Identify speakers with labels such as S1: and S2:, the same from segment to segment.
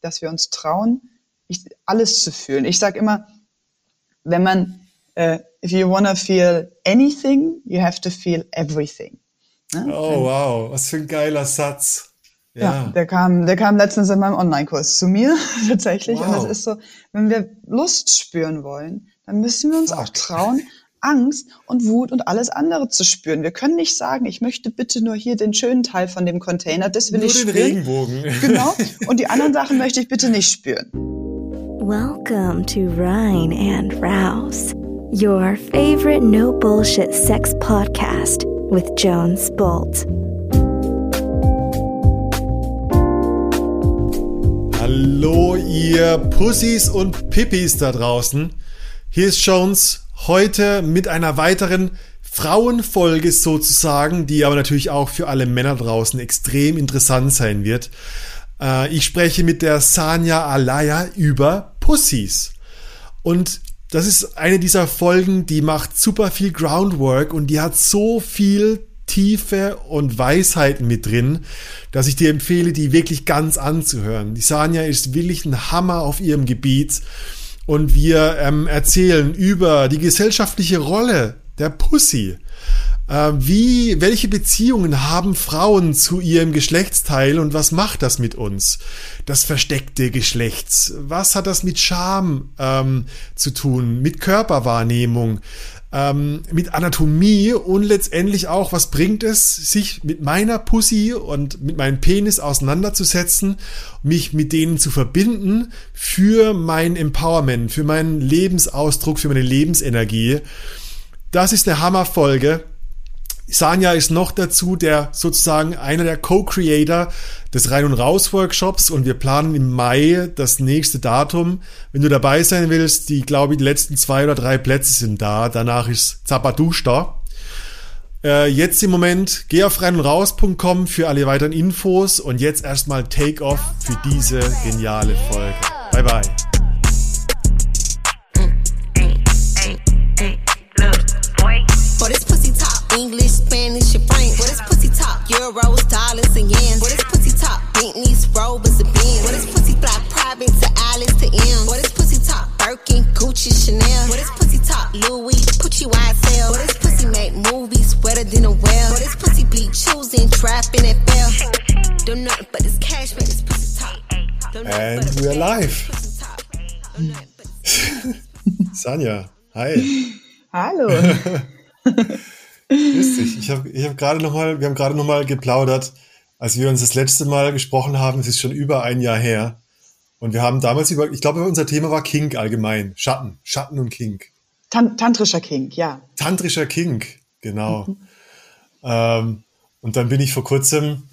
S1: dass wir uns trauen, alles zu fühlen. Ich sage immer, wenn man, uh, if you wanna feel anything, you have to feel everything.
S2: Ne? Oh, wow, was für ein geiler Satz.
S1: Ja. ja, der kam, der kam letztens in meinem Online-Kurs zu mir tatsächlich. Wow. Und das ist so, wenn wir Lust spüren wollen, dann müssen wir uns Fuck. auch trauen, Angst und Wut und alles andere zu spüren. Wir können nicht sagen, ich möchte bitte nur hier den schönen Teil von dem Container, das will nur ich spüren.
S2: den Regenbogen.
S1: Genau. Und die anderen Sachen möchte ich bitte nicht spüren.
S3: Welcome to Rhine and Rouse, your favorite no bullshit sex podcast with Jones Bolt.
S2: Hallo, ihr Pussys und Pippis da draußen. Hier ist Jones heute mit einer weiteren Frauenfolge sozusagen, die aber natürlich auch für alle Männer draußen extrem interessant sein wird. Äh, ich spreche mit der Sanja Alaya über Pussys. Und das ist eine dieser Folgen, die macht super viel Groundwork und die hat so viel Tiefe und Weisheiten mit drin, dass ich dir empfehle, die wirklich ganz anzuhören. Die Sanja ist wirklich ein Hammer auf ihrem Gebiet und wir ähm, erzählen über die gesellschaftliche Rolle der Pussy. Äh, wie, welche Beziehungen haben Frauen zu ihrem Geschlechtsteil und was macht das mit uns? Das versteckte Geschlechts. Was hat das mit Scham ähm, zu tun? Mit Körperwahrnehmung? Ähm, mit Anatomie und letztendlich auch, was bringt es, sich mit meiner Pussy und mit meinem Penis auseinanderzusetzen, mich mit denen zu verbinden für mein Empowerment, für meinen Lebensausdruck, für meine Lebensenergie. Das ist eine Hammerfolge. Sanja ist noch dazu der sozusagen einer der Co-Creator des Rein und Raus Workshops und wir planen im Mai das nächste Datum. Wenn du dabei sein willst, die glaube ich die letzten zwei oder drei Plätze sind da. Danach ist Zapadusch da. Äh, jetzt im Moment geh auf reinundraus.com für alle weiteren Infos und jetzt erstmal Take Off für diese geniale Folge. Bye bye. Euros, dollars, and yens. What is pussy top? Bentleys, Rovers, and Benz. What is pussy fly? Private to Alice to M. What is pussy top? Birkin, Gucci, Chanel. What is pussy top? Louis, Pucci, YSL. What is pussy make movies wetter than a well? What is pussy be choosing, trapping, and fell? Don't nothing but this cash, man, this pussy top. And we are live. Sanja, hi.
S1: Hallo.
S2: Dich. Ich habe ich hab gerade noch mal, wir haben gerade noch mal geplaudert, als wir uns das letzte Mal gesprochen haben. Es ist schon über ein Jahr her. Und wir haben damals über, ich glaube, unser Thema war Kink allgemein. Schatten. Schatten und Kink.
S1: Tan Tantrischer Kink, ja.
S2: Tantrischer Kink, genau. Mhm. Ähm, und dann bin ich vor kurzem,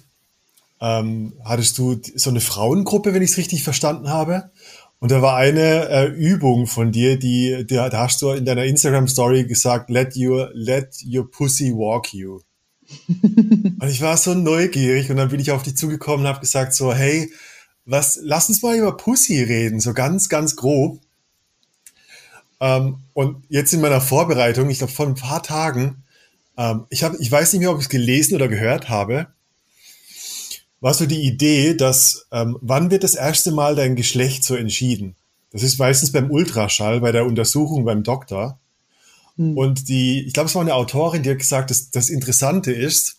S2: ähm, hattest du so eine Frauengruppe, wenn ich es richtig verstanden habe. Und da war eine äh, Übung von dir, die, die, da hast du in deiner Instagram Story gesagt, let your, let your pussy walk you. und ich war so neugierig und dann bin ich auf dich zugekommen und habe gesagt so, hey, was, lass uns mal über Pussy reden, so ganz, ganz grob. Ähm, und jetzt in meiner Vorbereitung, ich glaube vor ein paar Tagen, ähm, ich habe, ich weiß nicht mehr, ob ich es gelesen oder gehört habe, war so die Idee, dass ähm, wann wird das erste Mal dein Geschlecht so entschieden? Das ist meistens beim Ultraschall, bei der Untersuchung beim Doktor. Hm. Und die, ich glaube, es war eine Autorin, die hat gesagt, dass das Interessante ist,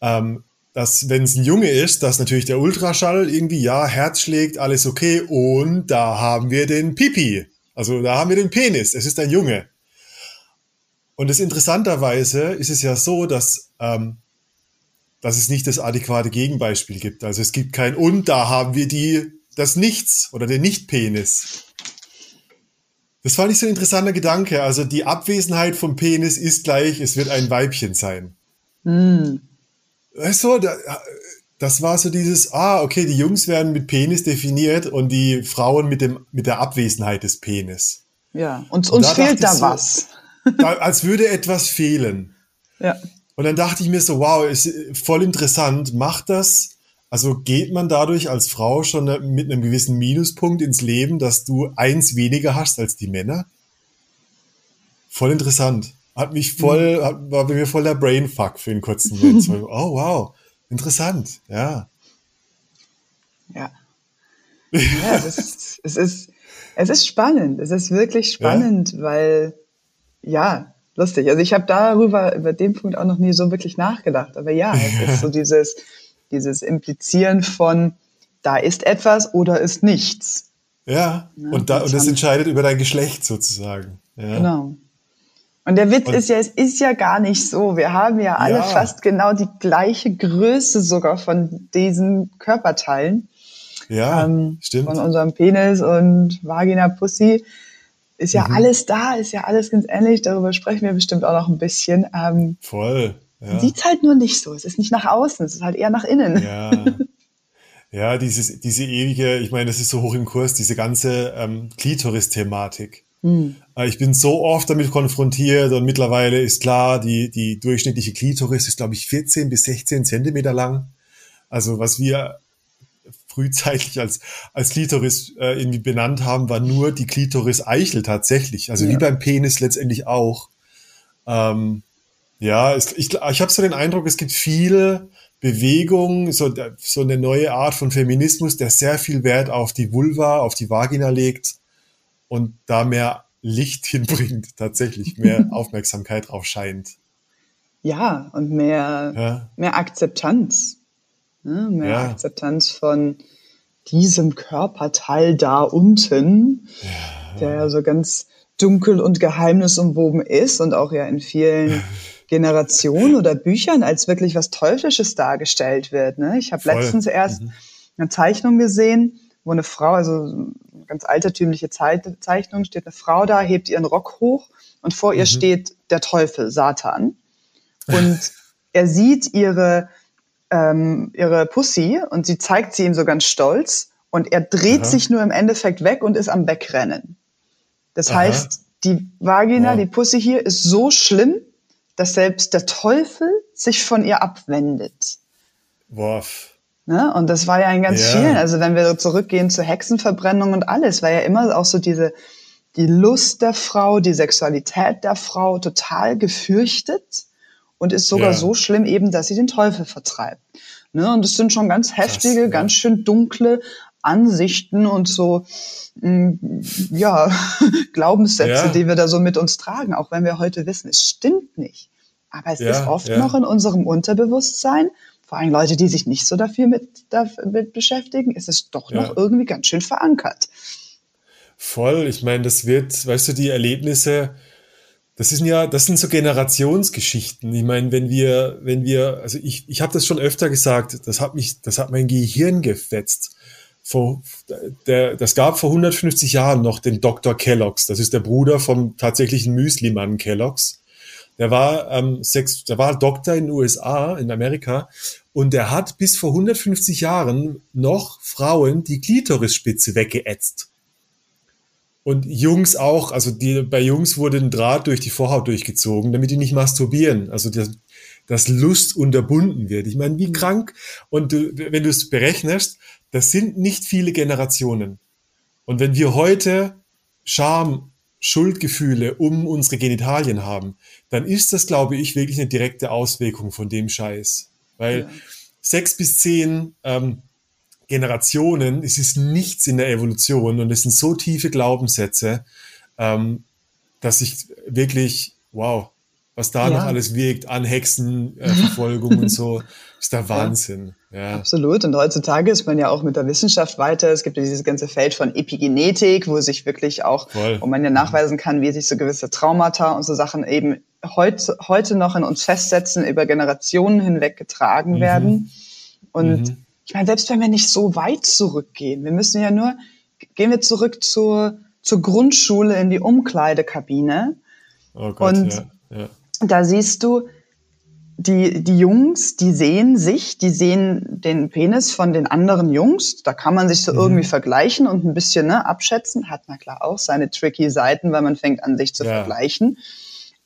S2: ähm, dass wenn es ein Junge ist, dass natürlich der Ultraschall irgendwie, ja, Herz schlägt, alles okay, und da haben wir den Pipi. Also da haben wir den Penis, es ist ein Junge. Und das interessanterweise ist es ja so, dass ähm, dass es nicht das adäquate Gegenbeispiel gibt. Also es gibt kein und da haben wir die das Nichts oder den Nicht-Penis. Das fand ich so ein interessanter Gedanke. Also die Abwesenheit vom Penis ist gleich, es wird ein Weibchen sein. Mm. Weißt du, das war so dieses, ah, okay, die Jungs werden mit Penis definiert und die Frauen mit, dem, mit der Abwesenheit des Penis.
S1: Ja, und uns fehlt da so, was.
S2: da, als würde etwas fehlen.
S1: Ja.
S2: Und dann dachte ich mir so, wow, ist voll interessant. Macht das, also geht man dadurch als Frau schon mit einem gewissen Minuspunkt ins Leben, dass du eins weniger hast als die Männer? Voll interessant. Hat mich voll, mhm. hat, war bei mir voll der Brainfuck für einen kurzen Moment. oh, wow. Interessant, ja.
S1: Ja. Ja, es ist, es ist, es ist spannend. Es ist wirklich spannend, ja. weil, ja, lustig. Also ich habe darüber, über den Punkt auch noch nie so wirklich nachgedacht. Aber ja, es ist so dieses, dieses Implizieren von, da ist etwas oder ist nichts.
S2: Ja, ja und, da, und das entscheidet über dein Geschlecht sozusagen. Ja.
S1: Genau. Und der Witz und, ist ja, es ist ja gar nicht so. Wir haben ja alle ja. fast genau die gleiche Größe sogar von diesen Körperteilen.
S2: Ja, ähm, stimmt.
S1: Von unserem Penis und Vagina, Pussy. Ist ja mhm. alles da, ist ja alles ganz ähnlich. Darüber sprechen wir bestimmt auch noch ein bisschen. Ähm,
S2: Voll.
S1: Ja. Sieht's halt nur nicht so. Es ist nicht nach außen, es ist halt eher nach innen.
S2: Ja. Ja, dieses, diese ewige, ich meine, das ist so hoch im Kurs, diese ganze ähm, Klitoris-Thematik. Mhm. Ich bin so oft damit konfrontiert und mittlerweile ist klar, die, die durchschnittliche Klitoris ist, glaube ich, 14 bis 16 Zentimeter lang. Also was wir frühzeitig als, als Klitoris äh, irgendwie benannt haben, war nur die Klitoris-Eichel tatsächlich. Also ja. wie beim Penis letztendlich auch. Ähm, ja, es, ich, ich habe so den Eindruck, es gibt viele Bewegung, so, so eine neue Art von Feminismus, der sehr viel Wert auf die Vulva, auf die Vagina legt und da mehr Licht hinbringt, tatsächlich mehr Aufmerksamkeit drauf scheint.
S1: Ja, und mehr, ja. mehr Akzeptanz. Ne? Mehr ja. Akzeptanz von diesem Körperteil da unten, ja. der ja so ganz dunkel und geheimnisumwoben ist und auch ja in vielen Generationen oder Büchern als wirklich was Teuflisches dargestellt wird. Ne? Ich habe letztens erst mhm. eine Zeichnung gesehen, wo eine Frau, also eine ganz altertümliche Zeichnung, steht eine Frau da, hebt ihren Rock hoch und vor ihr mhm. steht der Teufel, Satan. Und er sieht ihre, ähm, ihre Pussy und sie zeigt sie ihm so ganz stolz und er dreht Aha. sich nur im Endeffekt weg und ist am Wegrennen. Das Aha. heißt, die Vagina, wow. die Pussy hier ist so schlimm, dass selbst der Teufel sich von ihr abwendet.
S2: Boah.
S1: Ne? Und das war ja in ganz ja. vielen, also wenn wir zurückgehen zur Hexenverbrennung und alles, war ja immer auch so diese, die Lust der Frau, die Sexualität der Frau total gefürchtet und ist sogar ja. so schlimm eben, dass sie den Teufel vertreibt. Ne? Und es sind schon ganz heftige, ja. ganz schön dunkle Ansichten und so, mh, mm, ja, Glaubenssätze, ja. die wir da so mit uns tragen, auch wenn wir heute wissen, es stimmt nicht. Aber es ja, ist oft noch in unserem Unterbewusstsein, vor allem Leute, die sich nicht so dafür mit, damit beschäftigen, ist es doch noch irgendwie ganz schön verankert.
S2: Voll, ich meine, das wird, weißt du, die Erlebnisse, das sind ja, das sind so Generationsgeschichten. Ich meine, wenn wir, wenn wir, also ich, ich habe das schon öfter gesagt, das hat mich, das hat mein Gehirn gefetzt vor, der, das gab vor 150 Jahren noch den Dr. Kellogg's. Das ist der Bruder vom tatsächlichen Müslimann Kellogg's. Der war, ähm, Sex, der war Doktor in den USA, in Amerika, und der hat bis vor 150 Jahren noch Frauen die Klitorisspitze weggeätzt. Und Jungs auch, also die, bei Jungs wurde ein Draht durch die Vorhaut durchgezogen, damit die nicht masturbieren. Also das, dass Lust unterbunden wird. Ich meine, wie krank. Und du, wenn du es berechnest, das sind nicht viele Generationen. Und wenn wir heute Scham, Schuldgefühle um unsere Genitalien haben, dann ist das, glaube ich, wirklich eine direkte Auswirkung von dem Scheiß. Weil ja. sechs bis zehn ähm, Generationen, es ist nichts in der Evolution und es sind so tiefe Glaubenssätze, ähm, dass ich wirklich, wow, was da ja. noch alles wirkt an Hexenverfolgung äh, und so, ist der Wahnsinn. Ja.
S1: Absolut. Und heutzutage ist man ja auch mit der Wissenschaft weiter. Es gibt ja dieses ganze Feld von Epigenetik, wo sich wirklich auch, Voll. wo man ja nachweisen kann, wie sich so gewisse Traumata und so Sachen eben heute, heute noch in uns festsetzen, über Generationen hinweg getragen mhm. werden. Und mhm. Ich meine, selbst wenn wir nicht so weit zurückgehen, wir müssen ja nur, gehen wir zurück zur, zur Grundschule in die Umkleidekabine.
S2: Oh Gott, und ja, ja
S1: da siehst du, die, die Jungs, die sehen sich, die sehen den Penis von den anderen Jungs. Da kann man sich so mhm. irgendwie vergleichen und ein bisschen ne, abschätzen. Hat na klar auch seine tricky Seiten, weil man fängt an, sich zu ja. vergleichen.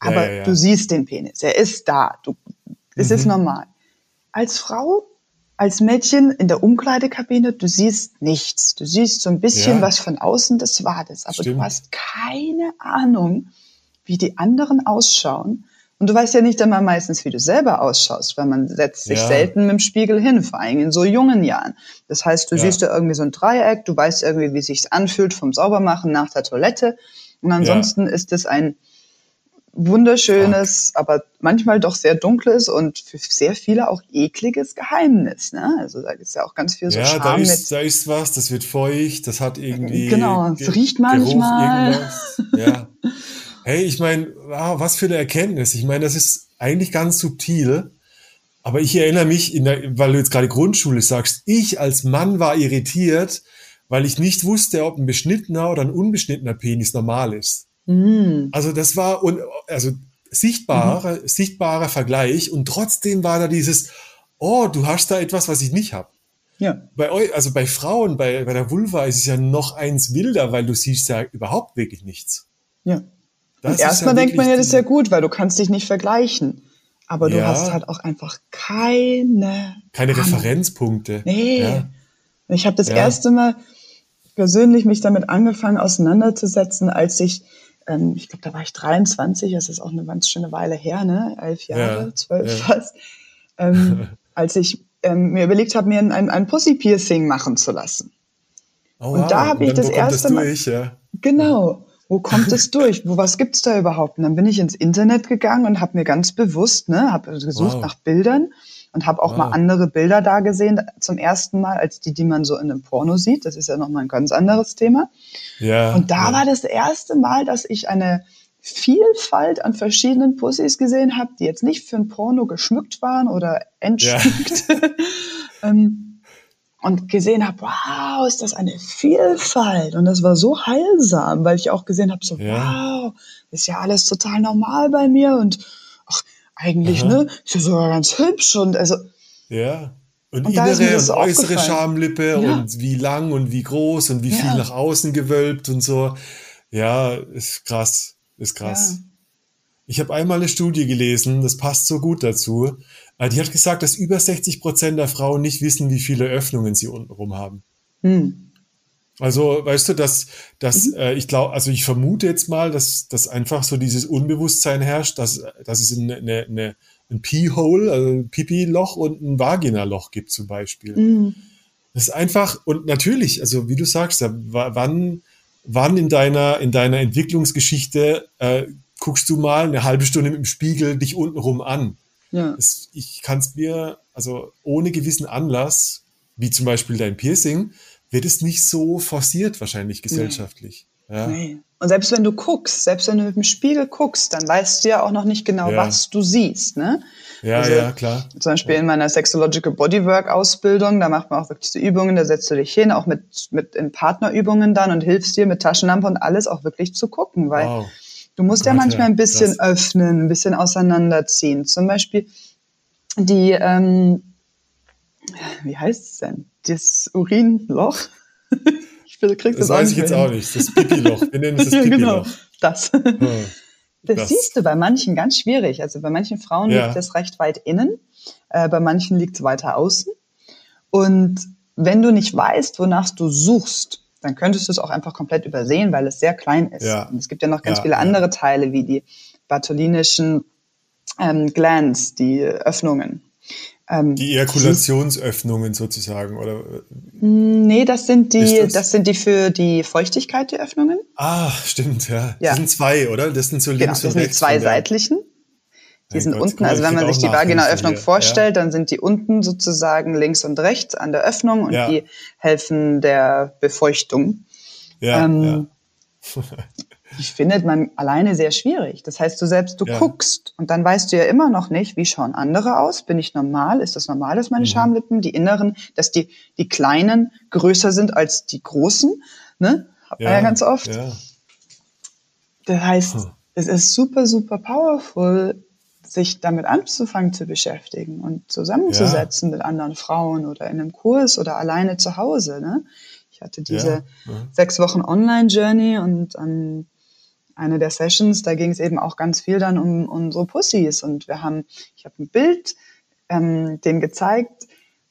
S1: Aber ja, ja, du siehst den Penis. Er ist da. Du, es mhm. ist normal. Als Frau, als Mädchen in der Umkleidekabine, du siehst nichts. Du siehst so ein bisschen was von außen, das war das. Aber Stimmt. du hast keine Ahnung, wie die anderen ausschauen Und du weißt ja nicht einmal meistens, wie du selber ausschaust, weil man setzt sich ja. selten mit dem Spiegel hin, vor allem in so jungen Jahren. Das heißt, du ja. siehst da irgendwie so ein Dreieck, du weißt irgendwie, wie es sich anfühlt vom Saubermachen nach der Toilette. Und ansonsten ja. ist es ein wunderschönes, aber manchmal doch sehr dunkles und für sehr viele auch ekliges Geheimnis. Ne? Also da ist ja auch ganz viel so
S2: ja,
S1: Charme
S2: da ist, da ist was, das wird feucht, das hat irgendwie
S1: genau, es riecht manchmal.
S2: ja. Hey, ich meine, wow, was für eine Erkenntnis. Ich meine, das ist eigentlich ganz subtil. Aber ich erinnere mich, der, weil du jetzt gerade Grundschule sagst, ich als Mann war irritiert, weil ich nicht wusste, ob ein beschnittener oder ein unbeschnittener Penis normal ist. Mhm. Also das war un, also sichtbarer, mhm. sichtbarer Vergleich und trotzdem war da dieses, oh, du hast da etwas, was ich nicht habe. Ja. Bei euch, also bei Frauen, bei, bei der Vulva ist es ja noch eins wilder, weil du siehst ja überhaupt wirklich nichts.
S1: Ja. Das und erstmal ja denkt man ja, das ist ja gut, weil du kannst dich nicht vergleichen. Aber ja. du hast halt auch einfach keine
S2: keine Ahnung. Referenzpunkte.
S1: Nee. Ja. Ich habe das erste Mal persönlich mich damit angefangen auseinanderzusetzen, als ich ähm, ich glaube, da war ich 23, das ist auch eine ganz schöne Weile her, ne? Elf Jahre, zwölf ja, fast. Ähm, als ich ähm, mir überlegt habe, mir ein, ein, ein Pussy-Piercing machen zu lassen. Oh, und wow. da habe ich das erste Mal. Durch, ja? Genau. Wo kommt es durch? Wo was gibt's da überhaupt? Und dann bin ich ins Internet gegangen und habe mir ganz bewusst, ne, habe gesucht wow. nach Bildern und habe auch wow. mal andere Bilder da gesehen zum ersten Mal als die, die man so in einem Porno sieht. Das ist ja nochmal ein ganz anderes Thema. Ja, und da ja. war das erste Mal, dass ich eine Vielfalt an verschiedenen Pussys gesehen habe, die jetzt nicht für ein Porno geschmückt waren oder entschmückt. Ja. ähm, und gesehen habe, wow, ist das eine Vielfalt. Und das war so heilsam, weil ich auch gesehen habe, so, ja. wow, ist ja alles total normal bei mir und eigentlich, Aha. ne? Ist ja sogar ganz hübsch und also.
S2: Ja. Und, und innere und äußere Schamlippe ja. und wie lang und wie groß und wie ja. viel nach außen gewölbt und so. Ja, ist krass. Ist krass. Ja. Ich habe einmal eine Studie gelesen, das passt so gut dazu. Äh, die hat gesagt, dass über 60 Prozent der Frauen nicht wissen, wie viele Öffnungen sie untenrum haben. Hm. Also, weißt du, dass, dass mhm. äh, ich glaube, also ich vermute jetzt mal, dass, dass einfach so dieses Unbewusstsein herrscht, dass, dass es eine, eine, eine, ein Pee-Hole, also ein Pipi-Loch und ein Vaginaloch gibt zum Beispiel. Mhm. Das ist einfach, und natürlich, also wie du sagst, wann, wann in deiner, in deiner Entwicklungsgeschichte äh, guckst du mal eine halbe Stunde mit dem Spiegel dich untenrum an? Ja. Das, ich kann es mir, also ohne gewissen Anlass, wie zum Beispiel dein Piercing, wird es nicht so forciert wahrscheinlich gesellschaftlich. Nee. Ja. Nee.
S1: Und selbst wenn du guckst, selbst wenn du mit dem Spiegel guckst, dann weißt du ja auch noch nicht genau, ja. was du siehst. Ne?
S2: Ja, also, ja, klar.
S1: Zum Beispiel
S2: ja.
S1: in meiner Sexological Bodywork Ausbildung, da macht man auch wirklich so Übungen, da setzt du dich hin, auch mit, mit in Partnerübungen dann und hilfst dir mit Taschenlampe und alles auch wirklich zu gucken, weil wow. du musst ja manchmal ein bisschen krass. öffnen, ein bisschen auseinanderziehen. Zum Beispiel die, ähm, wie heißt es denn? Das Urinloch.
S2: ich krieg das, das weiß ich jetzt auch nicht. Das Pipi-Loch. Wir nennen es das Pipi-Loch. genau,
S1: das. Das, das, siehst du bei manchen ganz schwierig. Also bei manchen Frauen ja. liegt es recht weit innen, äh, bei manchen liegt es weiter außen. Und wenn du nicht weißt, wonach du suchst, dann könntest du es auch einfach komplett übersehen, weil es sehr klein ist. Ja. Und es gibt ja noch ganz ja, viele andere Teile, wie die bartholinischen ähm, Glands, die Öffnungen.
S2: Ähm, die Ejakulationsöffnungen sozusagen, oder?
S1: Nee, das sind die, das? das? sind die für die Feuchtigkeit, die Öffnungen.
S2: Ah, stimmt, ja. ja. Das sind zwei, oder? Das sind so links genau, das und
S1: sind
S2: rechts.
S1: Die zwei seitlichen. Die sind Gott, unten, also wenn man sich die Vaginaöffnung vorstellt, ja. dann sind die unten sozusagen links und rechts an der Öffnung und ja. die helfen der Befeuchtung. Ja, ähm, ja. die findet man alleine sehr schwierig. Das heißt, du selbst, du ja. guckst und dann weißt du ja immer noch nicht, wie schauen andere aus? Bin ich normal? Ist das normal, dass meine mhm. Schamlippen, die inneren, dass die, die kleinen größer sind als die großen? Ne? Hat man ja, ja ganz oft. Ja. Das heißt, hm. es ist super, super powerful, sich damit anzufangen zu beschäftigen und zusammenzusetzen ja. mit anderen Frauen oder in einem Kurs oder alleine zu Hause. Ne? Ich hatte diese ja. Ja. sechs Wochen Online-Journey und an eine der Sessions, da ging es eben auch ganz viel dann um unsere Pussys. Und wir haben, ich habe ein Bild ähm, denen gezeigt,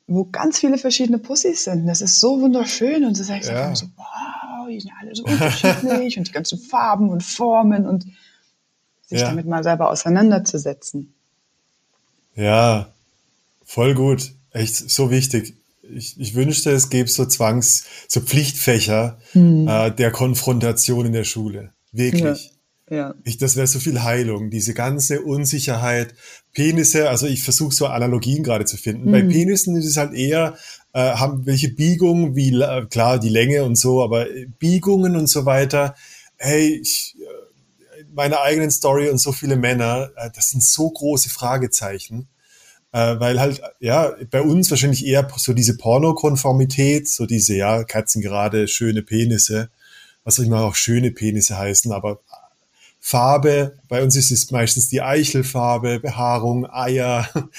S1: wo ganz viele verschiedene Pussys sind. Das ist so wunderschön. Und sie ja. so, wow, die sind alle so unterschiedlich und die ganzen Farben und Formen. Und sich ja. damit mal selber auseinanderzusetzen.
S2: Ja, voll gut. Echt so wichtig. Ich, ich wünschte, es gäbe so Zwangs-, so Pflichtfächer hm. äh, der Konfrontation in der Schule. Wirklich. Ja. ja. Ich, das wäre so viel Heilung, diese ganze Unsicherheit. Penisse, also ich versuche so Analogien gerade zu finden. Hm. Bei Penissen ist es halt eher, äh, haben welche Biegungen, wie klar die Länge und so, aber Biegungen und so weiter. Hey, ich, äh, meine eigenen Story und so viele Männer, äh, das sind so große Fragezeichen äh, weil halt, ja, bei uns wahrscheinlich eher so diese Pornokonformität, so diese, ja, Katzen gerade, schöne Penisse, was mal auch schöne Penisse heißen, aber Farbe, bei uns ist es meistens die Eichelfarbe, Behaarung, Eier.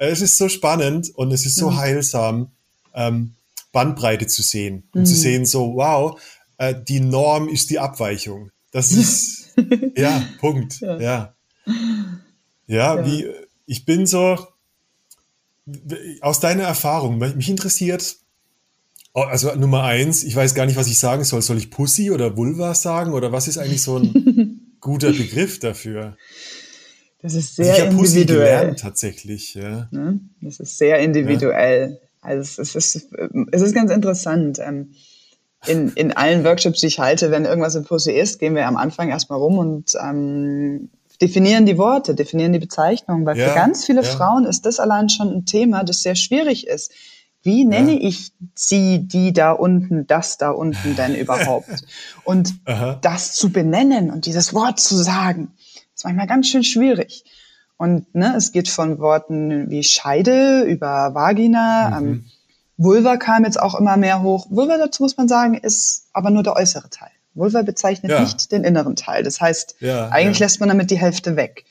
S2: Es ist so spannend und es ist so mhm. heilsam, ähm, Bandbreite zu sehen und mhm. zu sehen, so, wow, äh, die Norm ist die Abweichung. Das ist, ja, Punkt, ja. ja. Ja, wie, ich bin so, aus deiner Erfahrung, mich interessiert, also Nummer eins, ich weiß gar nicht, was ich sagen soll. Soll ich Pussy oder Vulva sagen oder was ist eigentlich so ein guter Begriff dafür?
S1: Das ist sehr also ich individuell. Pussy gelernt,
S2: tatsächlich. Ja.
S1: Ne? Das ist sehr individuell. Ja. Also es ist, es ist ganz interessant. Ähm, in, in allen Workshops, die ich halte, wenn irgendwas in Pussy ist, gehen wir am Anfang erstmal rum und ähm, definieren die Worte, definieren die Bezeichnungen, weil ja, für ganz viele ja. Frauen ist das allein schon ein Thema, das sehr schwierig ist. Wie nenne ja. ich sie, die da unten, das da unten denn überhaupt? Und das zu benennen und dieses Wort zu sagen, ist manchmal ganz schön schwierig. Und ne, es geht von Worten wie Scheide über Vagina, mhm. ähm, Vulva kam jetzt auch immer mehr hoch. Vulva, dazu muss man sagen, ist aber nur der äußere Teil. Vulva bezeichnet ja. nicht den inneren Teil. Das heißt, ja, eigentlich lässt man damit die Hälfte weg.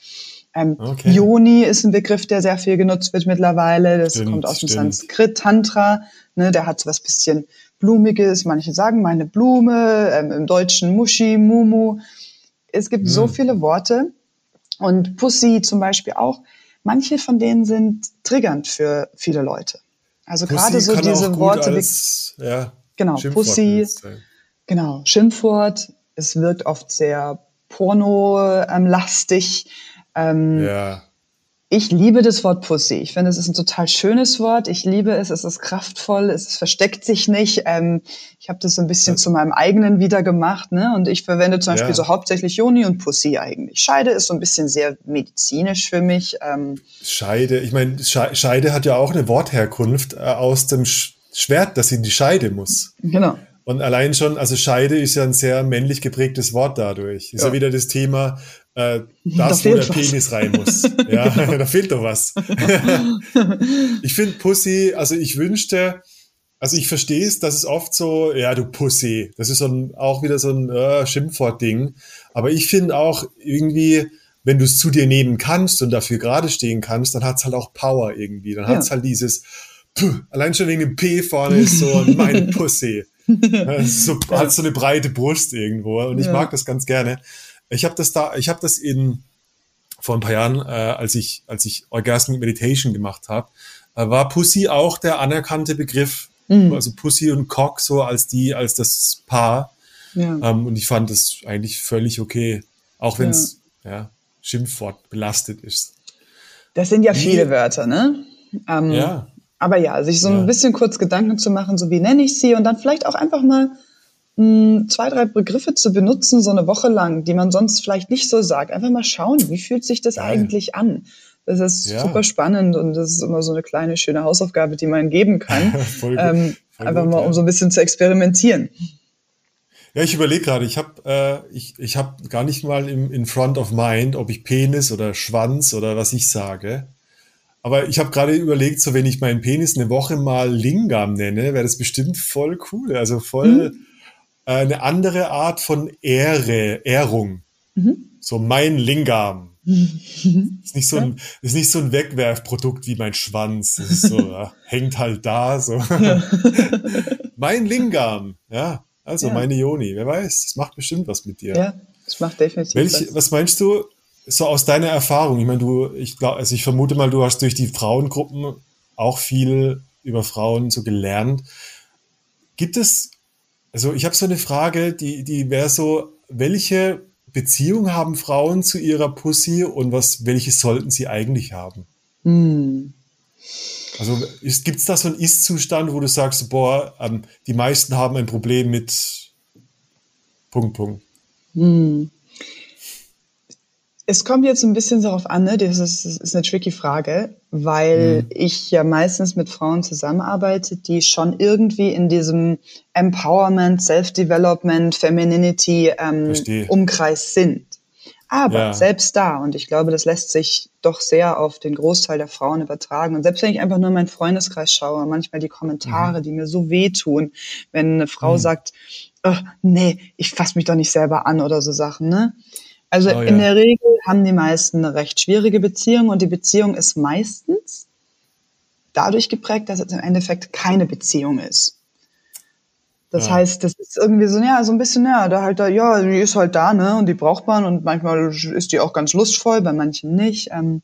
S1: Ähm, okay. Yoni ist ein Begriff, der sehr viel genutzt wird mittlerweile. Das stimmt, kommt aus dem stimmt. Sanskrit Tantra. Ne, der hat so was bisschen Blumiges. Manche sagen meine Blume, ähm, im Deutschen Mushi, Mumu. Es gibt hm. so viele Worte. Und Pussy zum Beispiel auch. Manche von denen sind triggernd für viele Leute. Also gerade so diese Worte
S2: als, wie, ja,
S1: genau, Pussy, Genau, Schimpfwort. Es wirkt oft sehr porno-lastig. Ähm, ja. Ich liebe das Wort Pussy. Ich finde, es ist ein total schönes Wort. Ich liebe es. Es ist kraftvoll. Es versteckt sich nicht. Ähm, ich habe das so ein bisschen ja. zu meinem eigenen wieder gemacht. Ne? Und ich verwende zum Beispiel ja. so hauptsächlich Joni und Pussy eigentlich. Scheide ist so ein bisschen sehr medizinisch für mich. Ähm,
S2: Scheide, ich meine, Scheide hat ja auch eine Wortherkunft äh, aus dem Schwert, das in die Scheide muss.
S1: Genau.
S2: Und allein schon, also Scheide ist ja ein sehr männlich geprägtes Wort dadurch. Ist ja, ja wieder das Thema, äh, das, da wo der was. Penis rein muss. ja, da fehlt doch was. ich finde Pussy, also ich wünschte, also ich verstehe es, dass es oft so, ja, du Pussy, das ist so ein, auch wieder so ein äh, Schimpfwort-Ding. Aber ich finde auch irgendwie, wenn du es zu dir nehmen kannst und dafür gerade stehen kannst, dann hat es halt auch Power irgendwie. Dann hat es halt dieses, puh, allein schon wegen dem P vorne ist so mein Pussy so, hat so eine breite Brust irgendwo und ich ja. mag das ganz gerne. Ich habe das da, ich habe das in vor ein paar Jahren, äh, als ich als ich Orgasmic Meditation gemacht habe, äh, war Pussy auch der anerkannte Begriff, mhm. also Pussy und Cock so als die als das Paar. Ja. Ähm, und ich fand das eigentlich völlig okay, auch wenn es ja. ja. Schimpfwort belastet ist.
S1: Das sind ja viele Wörter, ne? Ähm, ja. Aber ja, sich so ein bisschen kurz Gedanken zu machen, so wie nenne ich sie und dann vielleicht auch einfach mal mh, hm, zwei, drei Begriffe zu benutzen, so eine Woche lang, die man sonst vielleicht nicht so sagt. Einfach mal schauen, wie fühlt sich das Geil. eigentlich an? Das ist ja. super spannend und das ist immer so eine kleine, schöne Hausaufgabe, die man geben kann. Ähm, einfach gut, mal, um so ein bisschen zu experimentieren.
S2: Ja, ich überlege gerade, ich habe äh, ich, ich hab gar nicht mal im, in front of mind, ob ich Penis oder Schwanz oder was ich sage. Aber ich habe gerade überlegt, so wenn ich meinen Penis eine Woche mal Lingam nenne, wäre das bestimmt voll cool. Also voll mhm. Äh, eine andere Art von Ehre, Ehrung. Mhm. So mein Lingam. ist nicht so ein, ist nicht so ein Wegwerfprodukt wie mein Schwanz. So, ja, hängt halt da, so. Ja. mein Lingam, ja. Also ja. meine Joni, wer weiß, das macht bestimmt was mit dir.
S1: Ja, das macht definitiv
S2: Welch, was. Was meinst du, so aus deiner Erfahrung, ich meine, du, ich glaube, also ich vermute mal, du hast durch die Frauengruppen auch viel über Frauen so gelernt. Gibt es, also ich habe so eine Frage, die, die wäre so, welche Beziehung haben Frauen zu ihrer Pussy und was, welche sollten sie eigentlich haben? Hm. Also gibt es da so einen Ist-Zustand, wo du sagst, boah, ähm, die meisten haben ein Problem mit Punkt, Punkt. Hm.
S1: Es kommt jetzt ein bisschen darauf an, ne? das, ist, das ist eine tricky Frage, weil mhm. ich ja meistens mit Frauen zusammenarbeite, die schon irgendwie in diesem Empowerment, Self-Development, Femininity ähm, Umkreis sind. Aber ja. selbst da, und ich glaube, das lässt sich doch sehr auf den Großteil der Frauen übertragen. Und selbst wenn ich einfach nur in meinen Freundeskreis schaue, manchmal die Kommentare, mhm. die mir so wehtun, wenn eine Frau mhm. sagt, oh, nee, ich fasse mich doch nicht selber an oder so Sachen, ne? Also oh, in der Regel haben die meisten eine recht schwierige Beziehung und die Beziehung ist meistens dadurch geprägt, dass es im Endeffekt keine Beziehung ist. Das ja. heißt, das ist irgendwie so, ja, so ein bisschen, ja, da halt da, ja, die ist halt da, ne, und die braucht man und manchmal ist die auch ganz lustvoll, bei manchen nicht. Ähm,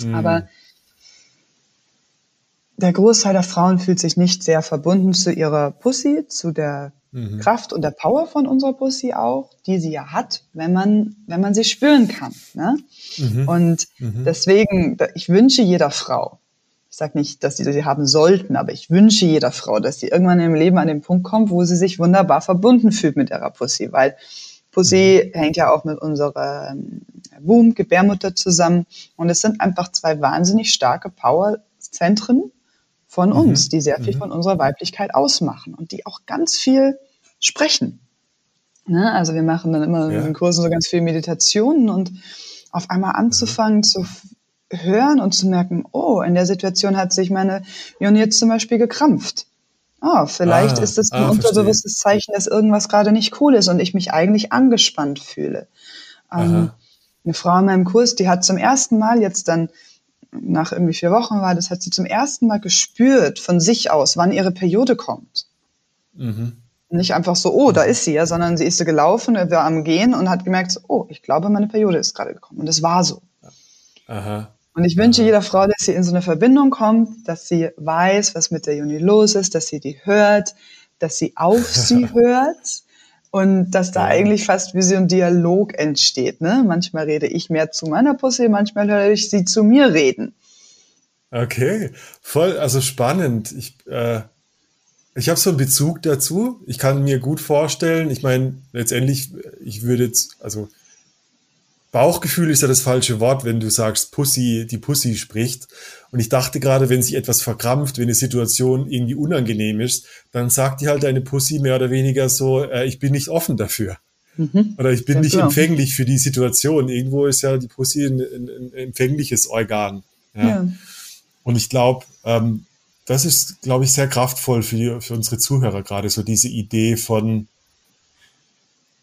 S1: mhm. Aber der Großteil der Frauen fühlt sich nicht sehr verbunden zu ihrer Pussy, zu der mhm. Kraft und der Power von unserer Pussy auch, die sie ja hat, wenn man, wenn man sie spüren kann. Ne? Mhm. Und mhm. deswegen, ich wünsche jeder Frau, ich sage nicht, dass sie sie haben sollten, aber ich wünsche jeder Frau, dass sie irgendwann im Leben an den Punkt kommt, wo sie sich wunderbar verbunden fühlt mit ihrer Pussy, weil Pussy mhm. hängt ja auch mit unserer ähm, Womb, Gebärmutter zusammen und es sind einfach zwei wahnsinnig starke Powerzentren von uns, mhm. die sehr viel mhm. von unserer Weiblichkeit ausmachen und die auch ganz viel sprechen. Ne? Also wir machen dann immer ja. in den Kursen so ganz viel Meditationen und auf einmal anzufangen zu hören und zu merken, oh, in der Situation hat sich meine Joni jetzt zum Beispiel gekrampft. Oh, vielleicht ah, ist es ein ah, unterbewusstes Zeichen, dass irgendwas gerade nicht cool ist und ich mich eigentlich angespannt fühle. Ähm, eine Frau in meinem Kurs, die hat zum ersten Mal jetzt dann nach irgendwie vier Wochen war das, hat sie zum ersten Mal gespürt von sich aus, wann ihre Periode kommt. Mhm. Nicht einfach so, oh, da ist sie ja, sondern sie ist so gelaufen, war am Gehen und hat gemerkt, so, oh, ich glaube, meine Periode ist gerade gekommen. Und es war so. Aha. Und ich wünsche Aha. jeder Frau, dass sie in so eine Verbindung kommt, dass sie weiß, was mit der Juni los ist, dass sie die hört, dass sie auf sie hört und dass da eigentlich fast wie so ein Dialog entsteht. Ne? Manchmal rede ich mehr zu meiner Pussy, manchmal höre ich sie zu mir reden.
S2: Okay, voll, also spannend. Ich, äh, ich habe so einen Bezug dazu. Ich kann mir gut vorstellen, ich meine, letztendlich, ich würde jetzt, also Bauchgefühl ist ja das falsche Wort, wenn du sagst, Pussy, die Pussy spricht. Und ich dachte gerade, wenn sich etwas verkrampft, wenn eine Situation irgendwie unangenehm ist, dann sagt die halt deine Pussy mehr oder weniger so, äh, ich bin nicht offen dafür. Mhm. Oder ich bin ja, nicht klar. empfänglich für die Situation. Irgendwo ist ja die Pussy ein, ein, ein empfängliches Organ. Ja. ja. Und ich glaube, ähm, das ist, glaube ich, sehr kraftvoll für, für unsere Zuhörer gerade, so diese Idee von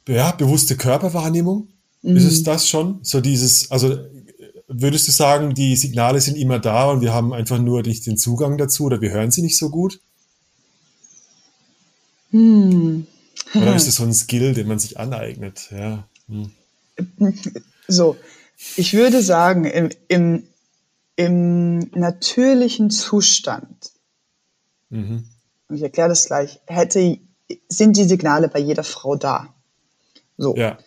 S2: ja, bewusste Körperwahrnehmung Mhm. Ist es mhm. das schon? So dieses, also würdest du sagen, die Signale sind immer da und wir haben einfach nur nicht den Zugang dazu oder wir hören sie nicht so gut? Hm. Oder ist es so ein Skill, den man sich aneignet? Ja. Hm.
S1: So, ich würde sagen, im, im, im natürlichen Zustand, mhm. und ich erkläre das gleich, hätte, sind die Signale bei jeder Frau da. So. Ja.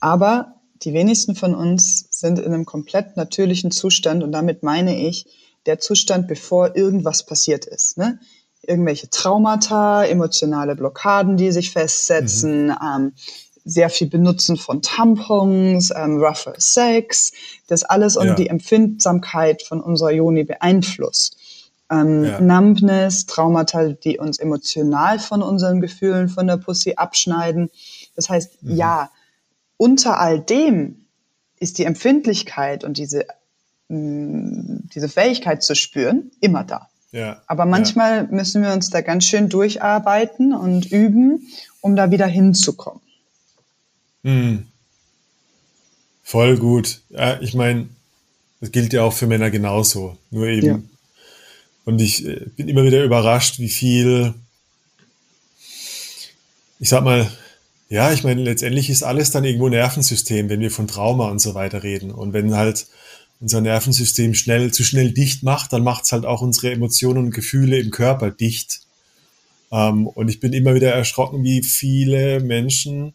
S1: Aber die wenigsten von uns sind in einem komplett natürlichen Zustand und damit meine ich der Zustand, bevor irgendwas passiert ist. Ne? Irgendwelche Traumata, emotionale Blockaden, die sich festsetzen, mhm. ähm, sehr viel Benutzen von Tampons, ähm, rougher Sex, das alles und ja. die Empfindsamkeit von unserer Joni beeinflusst. Ähm, ja. Numbness, Traumata, die uns emotional von unseren Gefühlen von der Pussy abschneiden. Das heißt, mhm. ja, unter all dem ist die Empfindlichkeit und diese, mh, mm, diese Fähigkeit zu spüren immer da. Ja, Aber manchmal ja. müssen wir uns da ganz schön durcharbeiten und üben, um da wieder hinzukommen.
S2: Mhm. Voll gut. Ja, ich meine, das gilt ja auch für Männer genauso. Nur eben. Ja. Und ich äh, bin immer wieder überrascht, wie viel, ich sag mal, ja, ich meine, letztendlich ist alles dann irgendwo Nervensystem, wenn wir von Trauma und so weiter reden. Und wenn halt unser Nervensystem schnell, zu schnell dicht macht, dann macht es halt auch unsere Emotionen und Gefühle im Körper dicht. Ähm, und ich bin immer wieder erschrocken, wie viele Menschen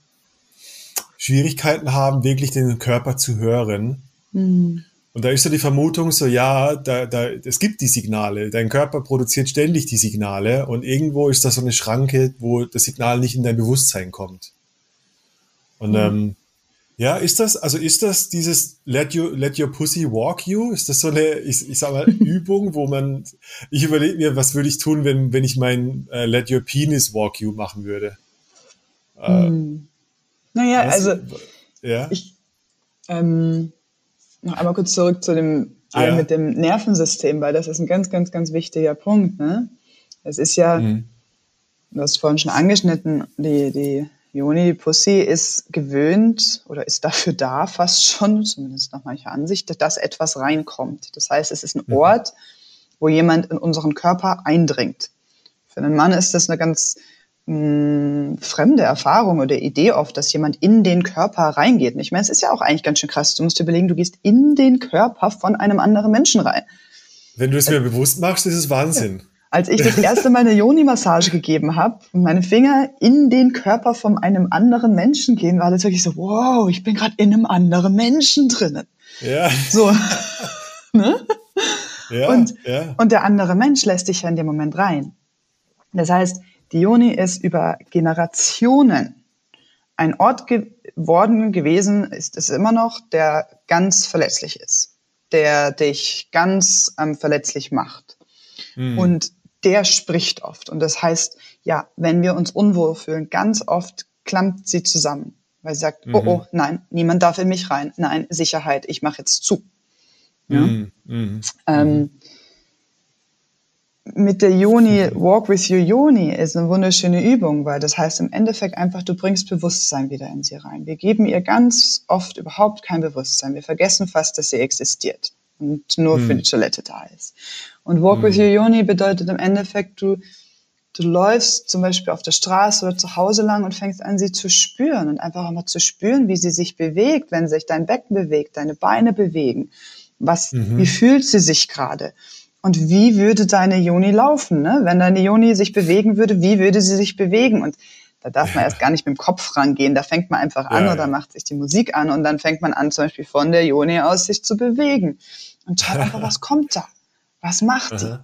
S2: Schwierigkeiten haben, wirklich den Körper zu hören. Mhm. Und da ist so die Vermutung so, ja, da, da, es gibt die Signale. Dein Körper produziert ständig die Signale und irgendwo ist da so eine Schranke, wo das Signal nicht in dein Bewusstsein kommt. Und mhm. ähm, ja, ist das, also ist das dieses Let you, let your pussy walk you? Ist das so eine, ich, ich sag mal, Übung, wo man, ich überlege mir, was würde ich tun, wenn, wenn ich mein äh, Let your penis walk you machen würde?
S1: Äh, hm. Naja, was, also, ja? ich, ähm, noch einmal kurz zurück zu dem, ja. mit dem Nervensystem, weil das ist ein ganz, ganz, ganz wichtiger Punkt, ne? Es ist ja, mhm. du hast vorhin schon angeschnitten, die, die Joni, die Pussy ist gewöhnt oder ist dafür da fast schon, zumindest nach mancher Ansicht, dass etwas reinkommt. Das heißt, es ist ein mhm. Ort, wo jemand in unseren Körper eindringt. Für einen Mann ist das eine ganz mh, hm, fremde Erfahrung oder Idee oft, dass jemand in den Körper reingeht. Und ich meine, es ist ja auch eigentlich ganz schön krass. Du musst dir überlegen, du gehst in den Körper von einem anderen Menschen rein.
S2: Wenn du es mir äh, bewusst machst, ist es Wahnsinn. Ja.
S1: Als ich das erste Mal eine Yoni-Massage gegeben habe und meine Finger in den Körper von einem anderen Menschen gehen, war das wirklich so, wow, ich bin gerade in einem anderen Menschen drinnen. Ja. So. ne? Ja, und, ja. und der andere Mensch lässt dich ja in dem Moment rein. Das heißt, die Yoni ist über Generationen ein Ort geworden gewesen, ist es immer noch, der ganz verletzlich ist, der dich ganz ähm, verletzlich macht. Mhm. Und der spricht oft. Und das heißt, ja, wenn wir uns unwohl fühlen, ganz oft klammt sie zusammen, weil sie sagt, mhm. oh, oh, nein, niemand darf in mich rein. Nein, Sicherheit, ich mache jetzt zu. Ja? Mhm. Mhm. Ähm, mit der Yoni, Walk with your Yoni ist eine wunderschöne Übung, weil das heißt im Endeffekt einfach, du bringst Bewusstsein wieder in sie rein. Wir geben ihr ganz oft überhaupt kein Bewusstsein. Wir vergessen fast, dass sie existiert und nur für mhm. die Toilette da ist. Und Walk mhm. with Your Yoni bedeutet im Endeffekt, du, du läufst zum Beispiel auf der Straße oder zu Hause lang und fängst an, sie zu spüren und einfach einmal zu spüren, wie sie sich bewegt, wenn sich dein Becken bewegt, deine Beine bewegen. Was, mhm. wie fühlt sie sich gerade? Und wie würde deine Joni laufen, ne? Wenn deine Joni sich bewegen würde, wie würde sie sich bewegen? Und da darf man erst gar nicht mit dem Kopf rangehen. Da fängt man einfach an ja, oder ja. macht sich die Musik an und dann fängt man an, zum Beispiel von der Joni aus sich zu bewegen. Und schaut einfach, was kommt da? Was macht die?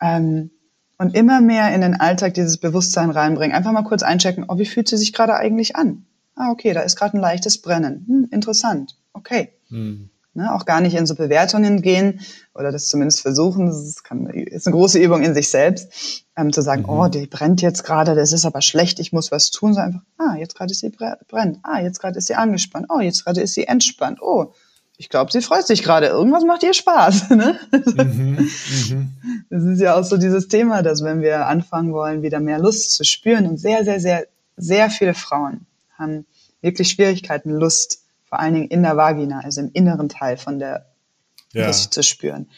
S1: Ähm, und immer mehr in den Alltag dieses Bewusstsein reinbringen. Einfach mal kurz einchecken, oh, wie fühlt sie sich gerade eigentlich an? Ah, okay, da ist gerade ein leichtes Brennen. Hm, interessant. Okay. Hm. Ne, auch gar nicht in so Bewertungen gehen oder das zumindest versuchen. Das kann, ist eine große Übung in sich selbst, ähm, zu sagen, mhm. oh, die brennt jetzt gerade, das ist aber schlecht, ich muss was tun. So einfach, ah, jetzt gerade ist sie brennt. Ah, jetzt gerade ist sie angespannt. Oh, jetzt gerade ist sie entspannt. Oh, ich glaube, sie freut sich gerade. Irgendwas macht ihr Spaß. Ne? Mhm, mhm, Das ist ja auch so dieses Thema, dass wenn wir anfangen wollen, wieder mehr Lust zu spüren und sehr, sehr, sehr, sehr viele Frauen haben wirklich Schwierigkeiten, Lust, vor allen Dingen in der Vagina, also im inneren Teil von der ja. Lust zu spüren.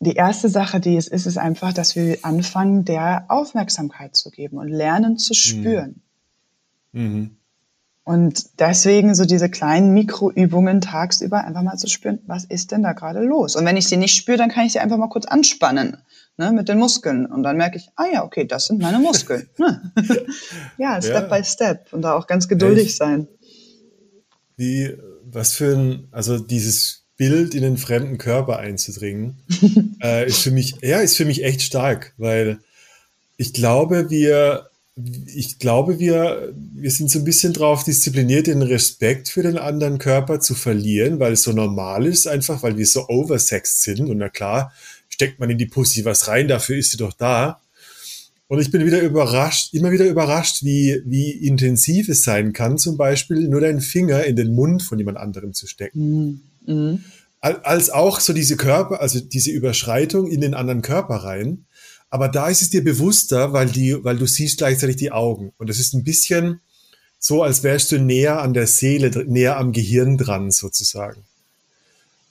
S1: Die erste Sache, die es ist, ist einfach, dass wir anfangen, der Aufmerksamkeit zu geben und lernen zu mhm. spüren. Mhm. Und deswegen so diese kleinen Mikroübungen tagsüber einfach mal zu spüren, was ist denn da gerade los? Und wenn ich sie nicht spüre, dann kann ich sie einfach mal kurz anspannen ne, mit den Muskeln. Und dann merke ich, ah ja, okay, das sind meine Muskeln. Ne? ja, Step ja. by Step und da auch ganz geduldig Echt? sein.
S2: Wie, was für ein, also dieses Bild in den fremden Körper einzudringen, äh, ist für mich, ja, ist für mich echt stark, weil ich glaube, wir ich glaube, wir, wir sind so ein bisschen drauf diszipliniert, den Respekt für den anderen Körper zu verlieren, weil es so normal ist, einfach weil wir so oversexed sind. Und na klar, steckt man in die Pussy was rein, dafür ist sie doch da. Und ich bin wieder überrascht, immer wieder überrascht, wie, wie intensiv es sein kann, zum Beispiel nur deinen Finger in den Mund von jemand anderem zu stecken. Mhm. mhm. Als auch so diese Körper, also diese Überschreitung in den anderen Körper rein. Aber da ist es dir bewusster, weil, die, weil du siehst gleichzeitig die Augen. Und es ist ein bisschen so, als wärst du näher an der Seele, näher am Gehirn dran sozusagen.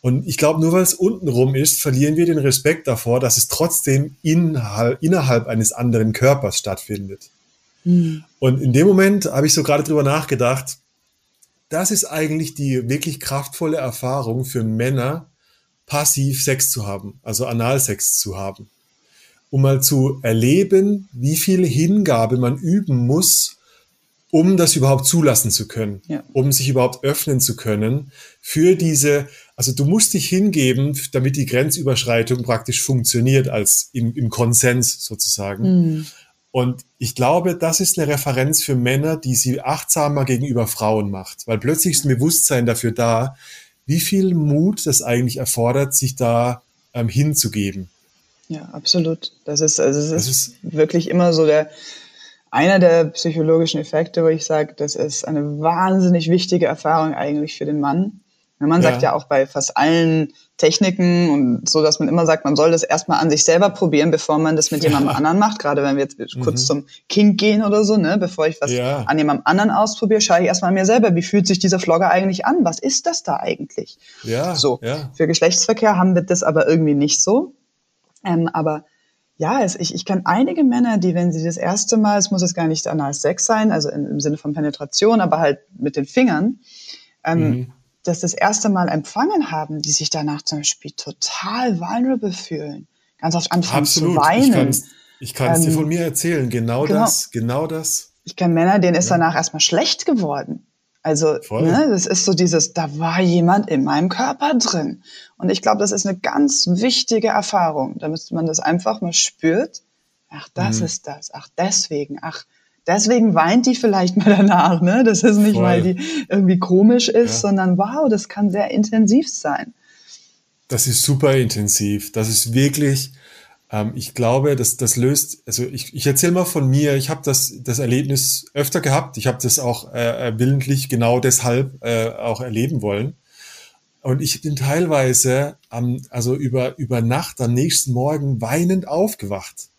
S2: Und ich glaube, nur weil es untenrum ist, verlieren wir den Respekt davor, dass es trotzdem innerhalb, innerhalb eines anderen Körpers stattfindet. Mhm. Und in dem Moment habe ich so gerade drüber nachgedacht, das ist eigentlich die wirklich kraftvolle Erfahrung für Männer, passiv Sex zu haben, also Analsex zu haben um mal zu erleben, wie viel Hingabe man üben muss, um das überhaupt zulassen zu können, ja. um sich überhaupt öffnen zu können für diese, also du musst dich hingeben, damit die Grenzüberschreitung praktisch funktioniert als im, im Konsens sozusagen. Mhm. Und ich glaube, das ist eine Referenz für Männer, die sie achtsamer gegenüber Frauen macht, weil plötzlich ist ein Bewusstsein dafür da, wie viel Mut das eigentlich erfordert, sich da ähm, hinzugeben.
S1: Ja, absolut. Das ist, also es ist, ist wirklich immer so der, einer der psychologischen Effekte, wo ich sage, das ist eine wahnsinnig wichtige Erfahrung eigentlich für den Mann. Der Mann ja. sagt ja auch bei fast allen Techniken und so, dass man immer sagt, man soll das erstmal an sich selber probieren, bevor man das mit jemandem ja. anderen macht. Gerade wenn wir jetzt mhm. kurz zum King gehen oder so, ne, bevor ich was ja. an jemandem anderen ausprobiere, schaue ich erstmal an mir selber, wie fühlt sich dieser Vlogger eigentlich an? Was ist das da eigentlich? Ja. So. Ja. Für Geschlechtsverkehr haben wir das aber irgendwie nicht so. Ähm, aber ja, es, ich, ich kenne einige Männer, die, wenn sie das erste Mal, es muss jetzt gar nicht Sex sein, also in, im Sinne von Penetration, aber halt mit den Fingern, ähm, mhm. das das erste Mal empfangen haben, die sich danach zum Beispiel total vulnerable fühlen. Ganz oft anfangen Absolut. zu weinen.
S2: Ich kann es ähm, dir von mir erzählen, genau, genau das, genau das.
S1: Ich kenne Männer, denen ist danach erstmal schlecht geworden. Also, ne, das ist so dieses, da war jemand in meinem Körper drin. Und ich glaube, das ist eine ganz wichtige Erfahrung, damit man das einfach mal spürt. Ach, das mhm. ist das. Ach, deswegen. Ach, deswegen weint die vielleicht mal danach. Ne? Das ist nicht, Voll. weil die irgendwie komisch ist, ja. sondern wow, das kann sehr intensiv sein.
S2: Das ist super intensiv. Das ist wirklich, ähm, ich glaube, das, das löst, also ich, ich erzähle mal von mir, ich habe das, das Erlebnis öfter gehabt, ich habe das auch äh, äh, willentlich genau deshalb äh, auch erleben wollen. Und ich bin teilweise am, also über, über Nacht am nächsten Morgen weinend aufgewacht.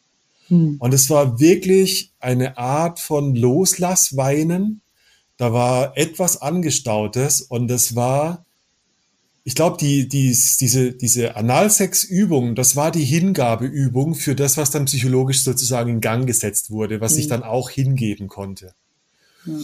S2: Hm. Und es war wirklich eine Art von Loslassweinen. Da war etwas Angestautes und es war, ich glaube, die, die, diese, diese Analsex-Übung, das war die Hingabeübung für das, was dann psychologisch sozusagen in Gang gesetzt wurde, was mhm. ich dann auch hingeben konnte. Ja.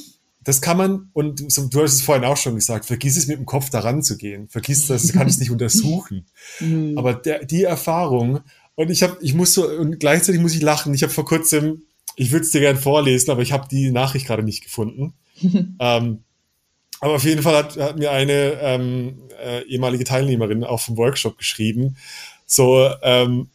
S2: Das kann man, und du hast es vorhin auch schon gesagt, vergiss es mit dem Kopf daran zu gehen. Vergiss das, kann es nicht untersuchen. Mhm. Aber der, die Erfahrung, und ich habe, ich muss so, und gleichzeitig muss ich lachen. Ich habe vor kurzem, ich würde es dir gern vorlesen, aber ich habe die Nachricht gerade nicht gefunden. ähm, aber auf jeden Fall hat, hat mir eine ähm, äh, ehemalige Teilnehmerin auch vom Workshop geschrieben, so, ähm,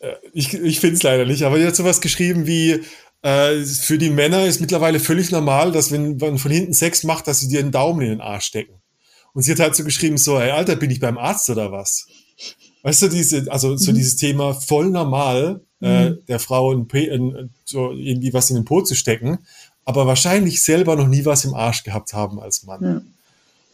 S2: äh, ich, ich finde es leider nicht, aber die hat sowas geschrieben wie, äh, für die Männer ist mittlerweile völlig normal, dass wenn man von hinten Sex macht, dass sie dir einen Daumen in den Arsch stecken. Und sie hat halt so geschrieben, so, hey, Alter, bin ich beim Arzt oder was? Weißt du, diese, also so mhm. dieses Thema voll normal, äh, mhm. äh, der Frau ein, ein, so irgendwie was in den Po zu stecken aber wahrscheinlich selber noch nie was im Arsch gehabt haben als Mann. Ja.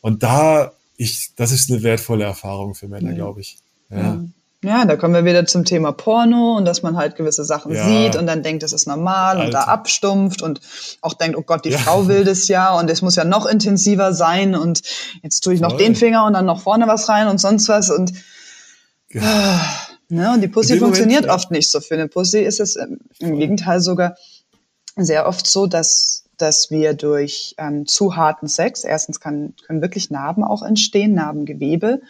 S2: Und da, ich, das ist eine wertvolle Erfahrung für Männer, ja. glaube ich.
S1: Ja. ja. da kommen wir wieder zum Thema Porno und dass man halt gewisse Sachen sieht und dann denkt, das ist normal Alter. und da abstumpft und auch denkt, oh Gott, die Frau will das ja und es muss ja noch intensiver sein und jetzt tue ich noch Voll. den Finger und dann noch vorne was rein und sonst was und ja. ne, und die Pussy funktioniert Moment, oft nicht so. Für eine Pussy ist es im, im Gegenteil sogar sehr oft so, dass, dass wir durch ähm, zu harten Sex, erstens kann, können wirklich Narben auch entstehen, Narbengewebe.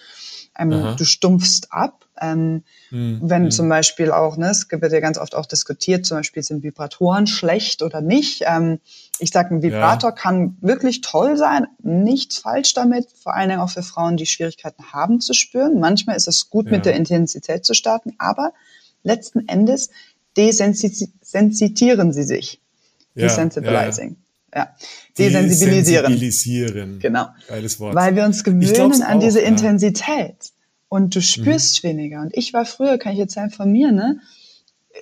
S1: Ähm, du stumpfst ab. Ähm, mhm. Wenn mhm. zum Beispiel auch, ne, es wird ja ganz oft auch diskutiert, zum Beispiel sind Vibratoren schlecht oder nicht. Ähm, ich sage, ein Vibrator ja. kann wirklich toll sein, nichts falsch damit, vor allen Dingen auch für Frauen, die Schwierigkeiten haben zu spüren. Manchmal ist es gut, ja. mit der Intensität zu starten, aber letzten Endes desensitieren sie sich. Desensitizing. Ja, ja. Desensibilisieren. Desensibilisieren. Genau. Geiles Wort. Weil wir uns gewöhnen an diese ja. Intensität. Und du spürst mhm. weniger. Und ich war früher, kann ich jetzt sagen von mir, ne?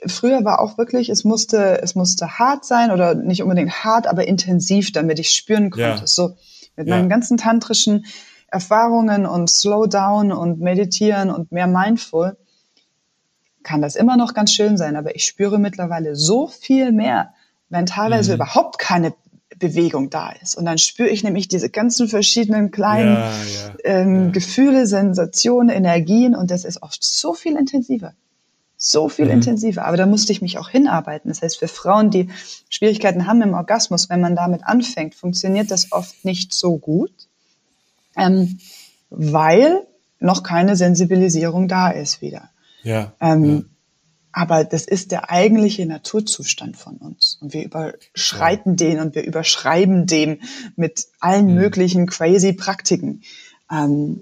S1: Früher war auch wirklich, es musste, es musste hart sein oder nicht unbedingt hart, aber intensiv, damit ich spüren konnte. Ja. So mit meinen ganzen tantrischen Erfahrungen und Slowdown und Meditieren und mehr Mindful kann das immer noch ganz schön sein, aber ich spüre mittlerweile so viel mehr wenn teilweise mhm. überhaupt keine Bewegung da ist. Und dann spüre ich nämlich diese ganzen verschiedenen kleinen ja, ja, ähm, ja. Gefühle, Sensationen, Energien und das ist oft so viel intensiver. So viel mhm. intensiver. Aber da musste ich mich auch hinarbeiten. Das heißt, für Frauen, die Schwierigkeiten haben im Orgasmus, wenn man damit anfängt, funktioniert das oft nicht so gut, ähm, weil noch keine Sensibilisierung da ist wieder. Ja, ähm, aber das ist der eigentliche Naturzustand von uns. Und wir überschreiten ja. den und wir überschreiben den mit allen mhm. möglichen crazy Praktiken. Ähm,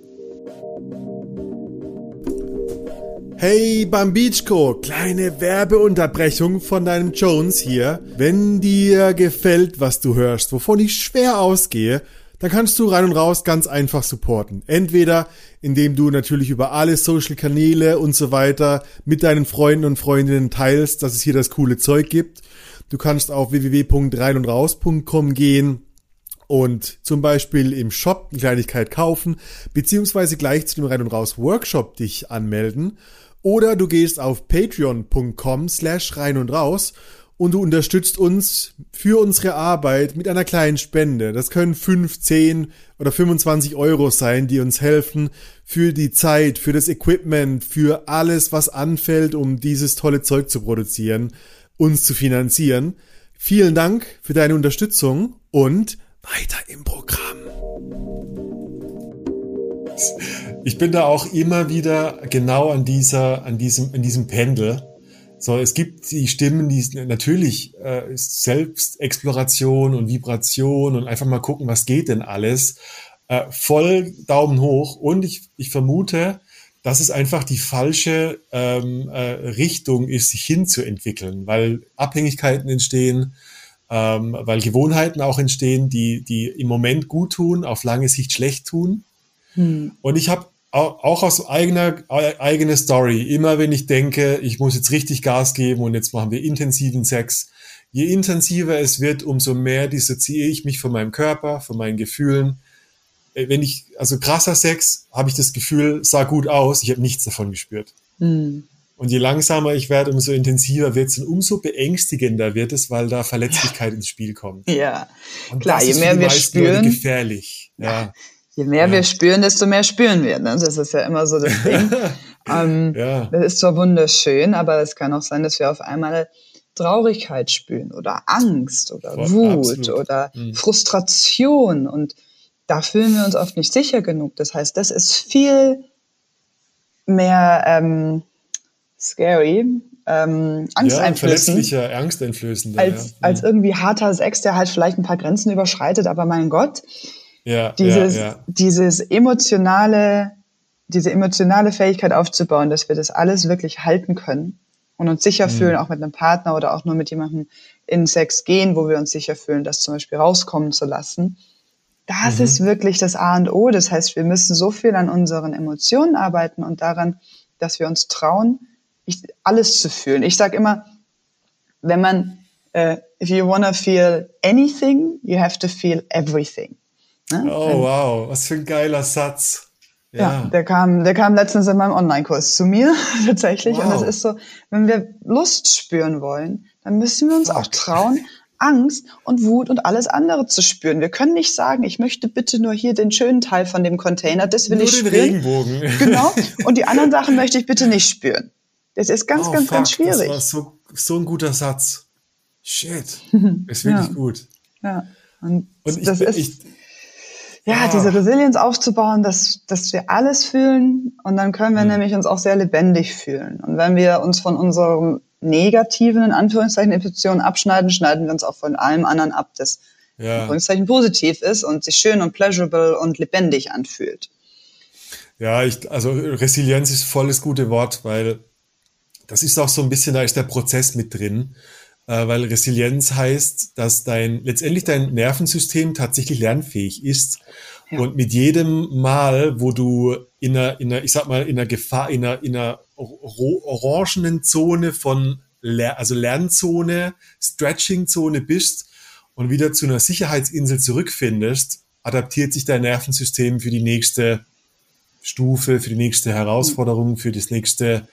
S2: Hey Bambichko, kleine Werbeunterbrechung von deinem Jones hier. Wenn dir gefällt, was du hörst, wovon ich schwer ausgehe, dann kannst du rein und raus ganz einfach supporten. Entweder indem du natürlich über alle Social Kanäle und so weiter mit deinen Freunden und Freundinnen teilst, dass es hier das coole Zeug gibt. Du kannst auf www.reinundraus.com gehen und zum Beispiel im Shop eine Kleinigkeit kaufen, beziehungsweise gleich zu dem Rein und Raus Workshop dich anmelden oder du gehst auf patreon.com slash rein und raus und du unterstützt uns für unsere Arbeit mit einer kleinen Spende. Das können 5, 10 oder 25 Euro sein, die uns helfen für die Zeit, für das Equipment, für alles, was anfällt, um dieses tolle Zeug zu produzieren, uns zu finanzieren. Vielen Dank für deine Unterstützung und weiter im Programm ich bin da auch immer wieder genau an dieser, an diesem, an diesem Pendel. So, es gibt die Stimmen, die natürlich äh, Selbstexploration und Vibration und einfach mal gucken, was geht denn alles. Äh, voll Daumen hoch. Und ich, ich vermute, dass es einfach die falsche ähm, äh, Richtung ist, sich hinzuentwickeln, weil Abhängigkeiten entstehen, ähm, weil Gewohnheiten auch entstehen, die, die im Moment gut tun, auf lange Sicht schlecht tun. Hm. Und ich habe auch aus eigener eigene Story, immer wenn ich denke, ich muss jetzt richtig Gas geben und jetzt machen wir intensiven Sex, je intensiver es wird, umso mehr dissoziiere ich mich von meinem Körper, von meinen Gefühlen. Äh, wenn ich, also krasser Sex, habe ich das Gefühl, sah gut aus, ich habe nichts davon gespürt. Mhm. Und je langsamer ich werde, umso intensiver wird es und umso beängstigender wird es, weil da Verletzlichkeit ja. ins Spiel kommt.
S1: Ja, und klar, je mehr wir spüren,
S2: gefährlich. Ja. ja
S1: je mehr ja. wir spüren, desto mehr spüren wir. Ne? Das ist ja immer so das Ding. ähm, ja. Das ist zwar wunderschön, aber es kann auch sein, dass wir auf einmal Traurigkeit spüren oder Angst oder Voll, Wut absolut. oder mhm. Frustration. Und da fühlen wir uns oft nicht sicher genug. Das heißt, das ist viel mehr ähm, scary, ähm, angsteinflößend.
S2: Ja, angsteinflößend.
S1: Als, ja. als mhm. irgendwie harter Sex, der halt vielleicht ein paar Grenzen überschreitet, aber mein Gott,
S2: ja,
S1: dieses,
S2: ja, ja.
S1: dieses emotionale, diese emotionale Fähigkeit aufzubauen, dass wir das alles wirklich halten können und uns sicher mhm. fühlen, auch mit einem Partner oder auch nur mit jemandem in Sex gehen, wo wir uns sicher fühlen, das zum Beispiel rauskommen zu lassen. Das mhm. ist wirklich das A und O. Das heißt, wir müssen so viel an unseren Emotionen arbeiten und daran, dass wir uns trauen, alles zu fühlen. Ich sage immer, wenn man, uh, if you wanna feel anything, you have to feel everything.
S2: Ne? Oh, wow, was für ein geiler Satz.
S1: Ja. ja, der kam, der kam letztens in meinem Online-Kurs zu mir tatsächlich. Wow. Und das ist so, wenn wir Lust spüren wollen, dann müssen wir uns Fuck. auch trauen, Angst und Wut und alles andere zu spüren. Wir können nicht sagen, ich möchte bitte nur hier den schönen Teil von dem Container, das will nur ich
S2: den
S1: spüren.
S2: Regenbogen.
S1: Genau. Und die anderen Sachen möchte ich bitte nicht spüren. Das ist ganz, oh, ganz, fuck. ganz schwierig. Das war
S2: so, so ein guter Satz. Shit. Ist wirklich ja. gut.
S1: Ja. Und, und das ich, ist, ich, ja, diese Resilienz aufzubauen, dass, dass wir alles fühlen und dann können wir mhm. nämlich uns auch sehr lebendig fühlen. Und wenn wir uns von unserem negativen, in Anführungszeichen, Intuition abschneiden, schneiden wir uns auch von allem anderen ab, das ja. in Anführungszeichen positiv ist und sich schön und pleasurable und lebendig anfühlt.
S2: Ja, ich, also Resilienz ist volles gute Wort, weil das ist auch so ein bisschen, da ist der Prozess mit drin weil Resilienz heißt, dass dein letztendlich dein Nervensystem tatsächlich lernfähig ist. Ja. Und mit jedem Mal, wo du in einer, in einer, ich sag mal, in einer Gefahr, in einer, in einer orangenen Zone von, Ler also Lernzone, Stretching-Zone bist und wieder zu einer Sicherheitsinsel zurückfindest, adaptiert sich dein Nervensystem für die nächste Stufe, für die nächste Herausforderung, für das nächste,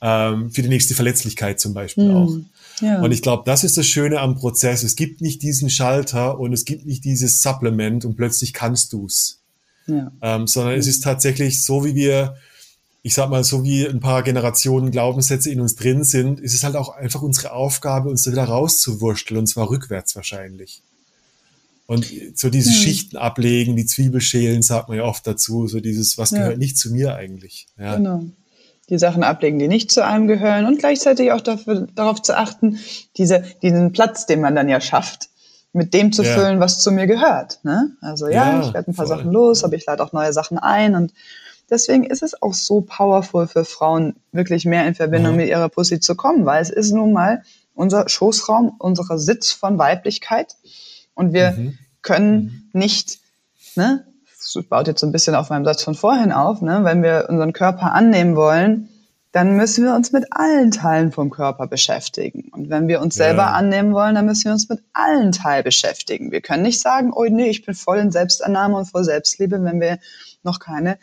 S2: ähm, für die nächste Verletzlichkeit zum Beispiel mhm. auch. Ja. Und ich glaube, das ist das Schöne am Prozess. Es gibt nicht diesen Schalter und es gibt nicht dieses Supplement und plötzlich kannst du's. Ja. Ähm, sondern mhm. es ist tatsächlich so, wie wir, ich sag mal, so wie ein paar Generationen Glaubenssätze in uns drin sind, ist es halt auch einfach unsere Aufgabe, uns da wieder rauszuwursteln und zwar rückwärts wahrscheinlich. Und so diese mhm. Schichten ablegen, die Zwiebelschälen, sagt man ja oft dazu, so dieses, was gehört nicht zu mir eigentlich. Ja. Genau.
S1: Die Sachen ablegen, die nicht zu einem gehören und gleichzeitig auch dafür, darauf zu achten, diese, diesen Platz, den man dann ja schafft, mit dem zu ja. füllen, was zu mir gehört. Ne? Also ja, ja ich werde ein paar voll. Sachen los, aber ich lade auch neue Sachen ein und deswegen ist es auch so powerful für Frauen, wirklich mehr in Verbindung mhm. mit ihrer Pussy zu kommen, weil es ist nun mal unser Schoßraum, unser Sitz von Weiblichkeit und wir mhm. können mhm. nicht, ne, das baut jetzt so ein bisschen auf meinem Satz von vorhin auf, ne? wenn wir unseren Körper annehmen wollen, dann müssen wir uns mit allen Teilen vom Körper beschäftigen. Und wenn wir uns selber ja. annehmen wollen, dann müssen wir uns mit allen Teilen beschäftigen. Wir können nicht sagen, oh nee, ich bin voll in Selbstannahme und voll Selbstliebe, wenn wir noch keine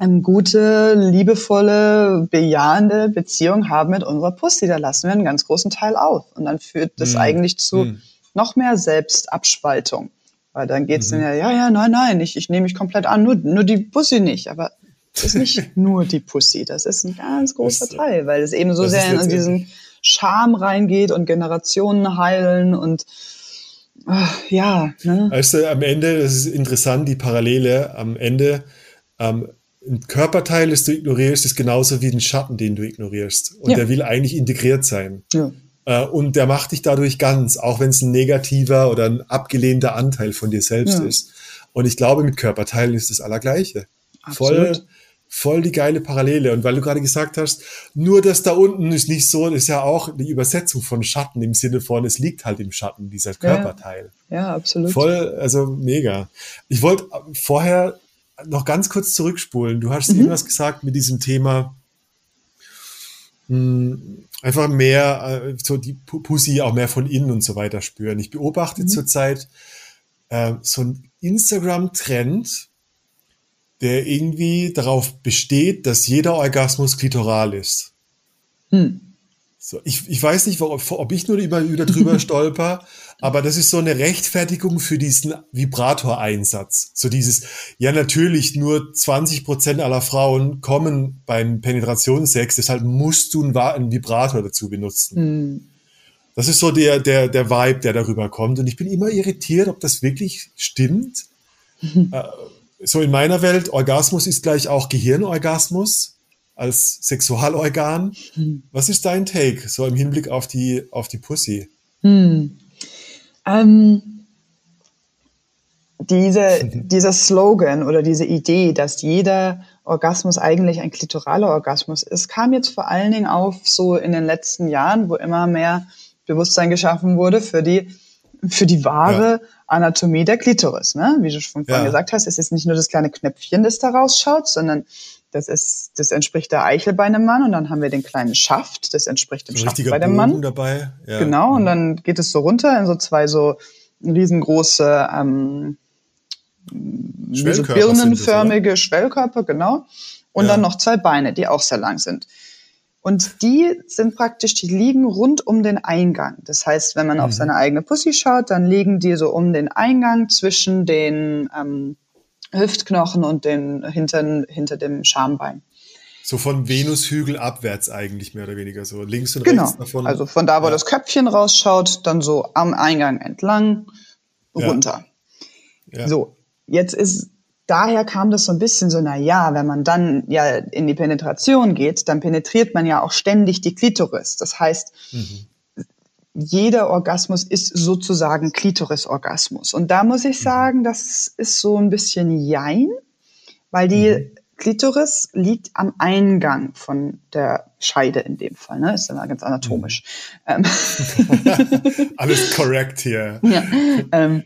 S1: ähm, gute, liebevolle, bejahende Beziehung haben mit unserer Pussy. Da lassen wir einen ganz großen Teil auf. Und dann führt das hm. eigentlich zu hm. noch mehr Selbstabspaltung. Weil dann geht's mhm. dann ja, ja, ja, nein, nein, ich, ich nehme mich komplett an, nur, nur die Pussy nicht. Aber es ist nicht nur die Pussy, das ist ein ganz großer das, Teil, weil es eben so sehr in diesen Charme reingeht und Generationen heilen und ach, ja.
S2: Ne? Weißt du, am Ende, das ist interessant, die Parallele, am Ende, ähm, ein Körperteil, das du ignorierst, ist genauso wie ein Schatten, den du ignorierst. Und ja. der will eigentlich integriert sein. Ja. Äh, und der macht dich dadurch ganz, auch wenn es ein negativer oder ein abgelehnter Anteil von dir selbst ja. ist. Und ich glaube, mit Körperteilen ist das Allergleiche. Voll, voll die geile Parallele. Und weil du gerade gesagt hast, nur das da unten ist nicht so, ist ja auch die Übersetzung von Schatten im Sinne von, es liegt halt im Schatten, dieser Körperteil.
S1: Ja, ja absolut.
S2: Voll, also mega. Ich wollte vorher noch ganz kurz zurückspulen. Du hast mhm. irgendwas gesagt mit diesem Thema, mh, hm, einfach mehr, äh, so die Pussy auch mehr von innen und so weiter spüren. Ich beobachte mhm. zurzeit äh, so ein Instagram-Trend, der irgendwie darauf besteht, dass jeder Orgasmus klitoral ist. Hm. So, ich, ich weiß nicht, ob, ob ich nur über, über drüber stolper, aber das ist so eine Rechtfertigung für diesen Vibratoreinsatz. So dieses, ja natürlich, nur 20 Prozent aller Frauen kommen beim Penetrationssex, deshalb musst du einen, Vibrator dazu benutzen. Hm. Das ist so der, der, der Vibe, der darüber kommt. Und ich bin immer irritiert, ob das wirklich stimmt. äh, so in meiner Welt, Orgasmus ist gleich auch Gehirnorgasmus als Sexualorgan. Hm. Was ist dein Take, so im Hinblick auf die, auf die Pussy? Hm.
S1: Ähm, diese, dieser Slogan oder diese Idee, dass jeder Orgasmus eigentlich ein klitoraler Orgasmus ist, kam jetzt vor allen Dingen auf so in den letzten Jahren, wo immer mehr Bewusstsein geschaffen wurde für die, für die wahre ja. Anatomie der Klitoris. Ne? Wie du schon vorhin ja. gesagt hast, es ist nicht nur das kleine Knöpfchen, das da rausschaut, sondern das ist, das entspricht der Eichel bei einem Mann und dann haben wir den kleinen Schaft, das entspricht dem so Schaft bei dem Mann.
S2: dabei.
S1: Ja. Genau, und dann geht es so runter in so zwei so riesengroße, ähm, so birnenförmige das, Schwellkörper, genau. Und ja. dann noch zwei Beine, die auch sehr lang sind. Und die sind praktisch, die liegen rund um den Eingang. Das heißt, wenn man mhm. auf seine eigene Pussy schaut, dann liegen die so um den Eingang zwischen den ähm, Hüftknochen und den hinter, hinter dem Schambein.
S2: So von Venushügel abwärts eigentlich mehr oder weniger so links und
S1: genau.
S2: rechts davon.
S1: Also von da, wo ja. das Köpfchen rausschaut, dann so am Eingang entlang runter. Ja. Ja. So, jetzt ist daher kam das so ein bisschen so, na ja, wenn man dann ja in die Penetration geht, dann penetriert man ja auch ständig die Klitoris. Das heißt, mhm jeder Orgasmus ist sozusagen Klitorisorgasmus. Und da muss ich mhm. sagen, das ist so ein bisschen Jein, weil die mhm. Klitoris liegt am Eingang von der Scheide in dem Fall. Ne? Ist dann ganz anatomisch. Mhm.
S2: Ähm. Alles korrekt hier.
S1: Ja, ähm,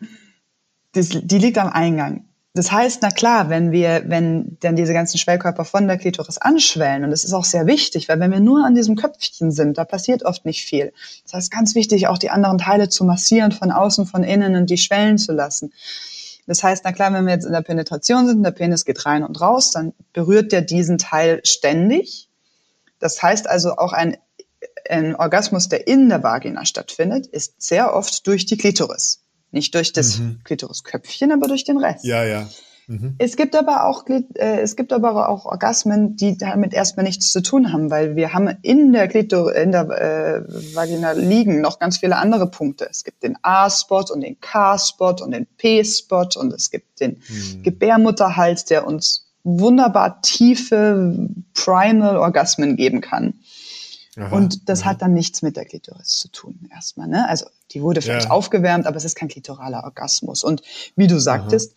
S1: das, die liegt am Eingang. Das heißt, na klar, wenn wir, wenn dann diese ganzen Schwellkörper von der Klitoris anschwellen, und das ist auch sehr wichtig, weil wenn wir nur an diesem Köpfchen sind, da passiert oft nicht viel. Das heißt, ganz wichtig, auch die anderen Teile zu massieren, von außen, von innen und die schwellen zu lassen. Das heißt, na klar, wenn wir jetzt in der Penetration sind, der Penis geht rein und raus, dann berührt der diesen Teil ständig. Das heißt also auch ein, ein Orgasmus, der in der Vagina stattfindet, ist sehr oft durch die Klitoris. Nicht durch das mhm. Klitorisköpfchen, aber durch den Rest.
S2: Ja, ja. Mhm.
S1: Es gibt aber auch äh, es gibt aber auch Orgasmen, die damit erstmal nichts zu tun haben, weil wir haben in der Klitor in der äh, Vagina liegen noch ganz viele andere Punkte. Es gibt den A-Spot und den K-Spot und den P-Spot und es gibt den mhm. Gebärmutterhals, der uns wunderbar tiefe Primal Orgasmen geben kann. Aha, und das aha. hat dann nichts mit der Klitoris zu tun, erstmal. Ne? Also die wurde vielleicht ja. aufgewärmt, aber es ist kein klitoraler Orgasmus. Und wie du sagtest,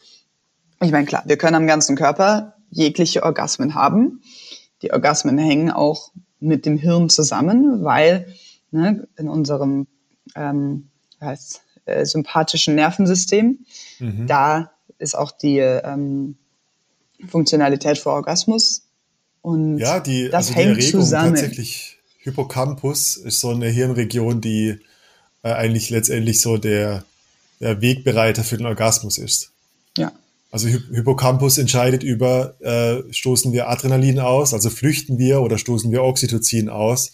S1: aha. ich meine, klar, wir können am ganzen Körper jegliche Orgasmen haben. Die Orgasmen hängen auch mit dem Hirn zusammen, weil ne, in unserem ähm, heißt, äh, sympathischen Nervensystem, mhm. da ist auch die ähm, Funktionalität für Orgasmus. Und
S2: ja, die, das also hängt die Erregung zusammen. tatsächlich Hippocampus ist so eine Hirnregion, die äh, eigentlich letztendlich so der, der Wegbereiter für den Orgasmus ist.
S1: Ja.
S2: Also Hy Hippocampus entscheidet über, äh, stoßen wir Adrenalin aus, also flüchten wir oder stoßen wir Oxytocin aus.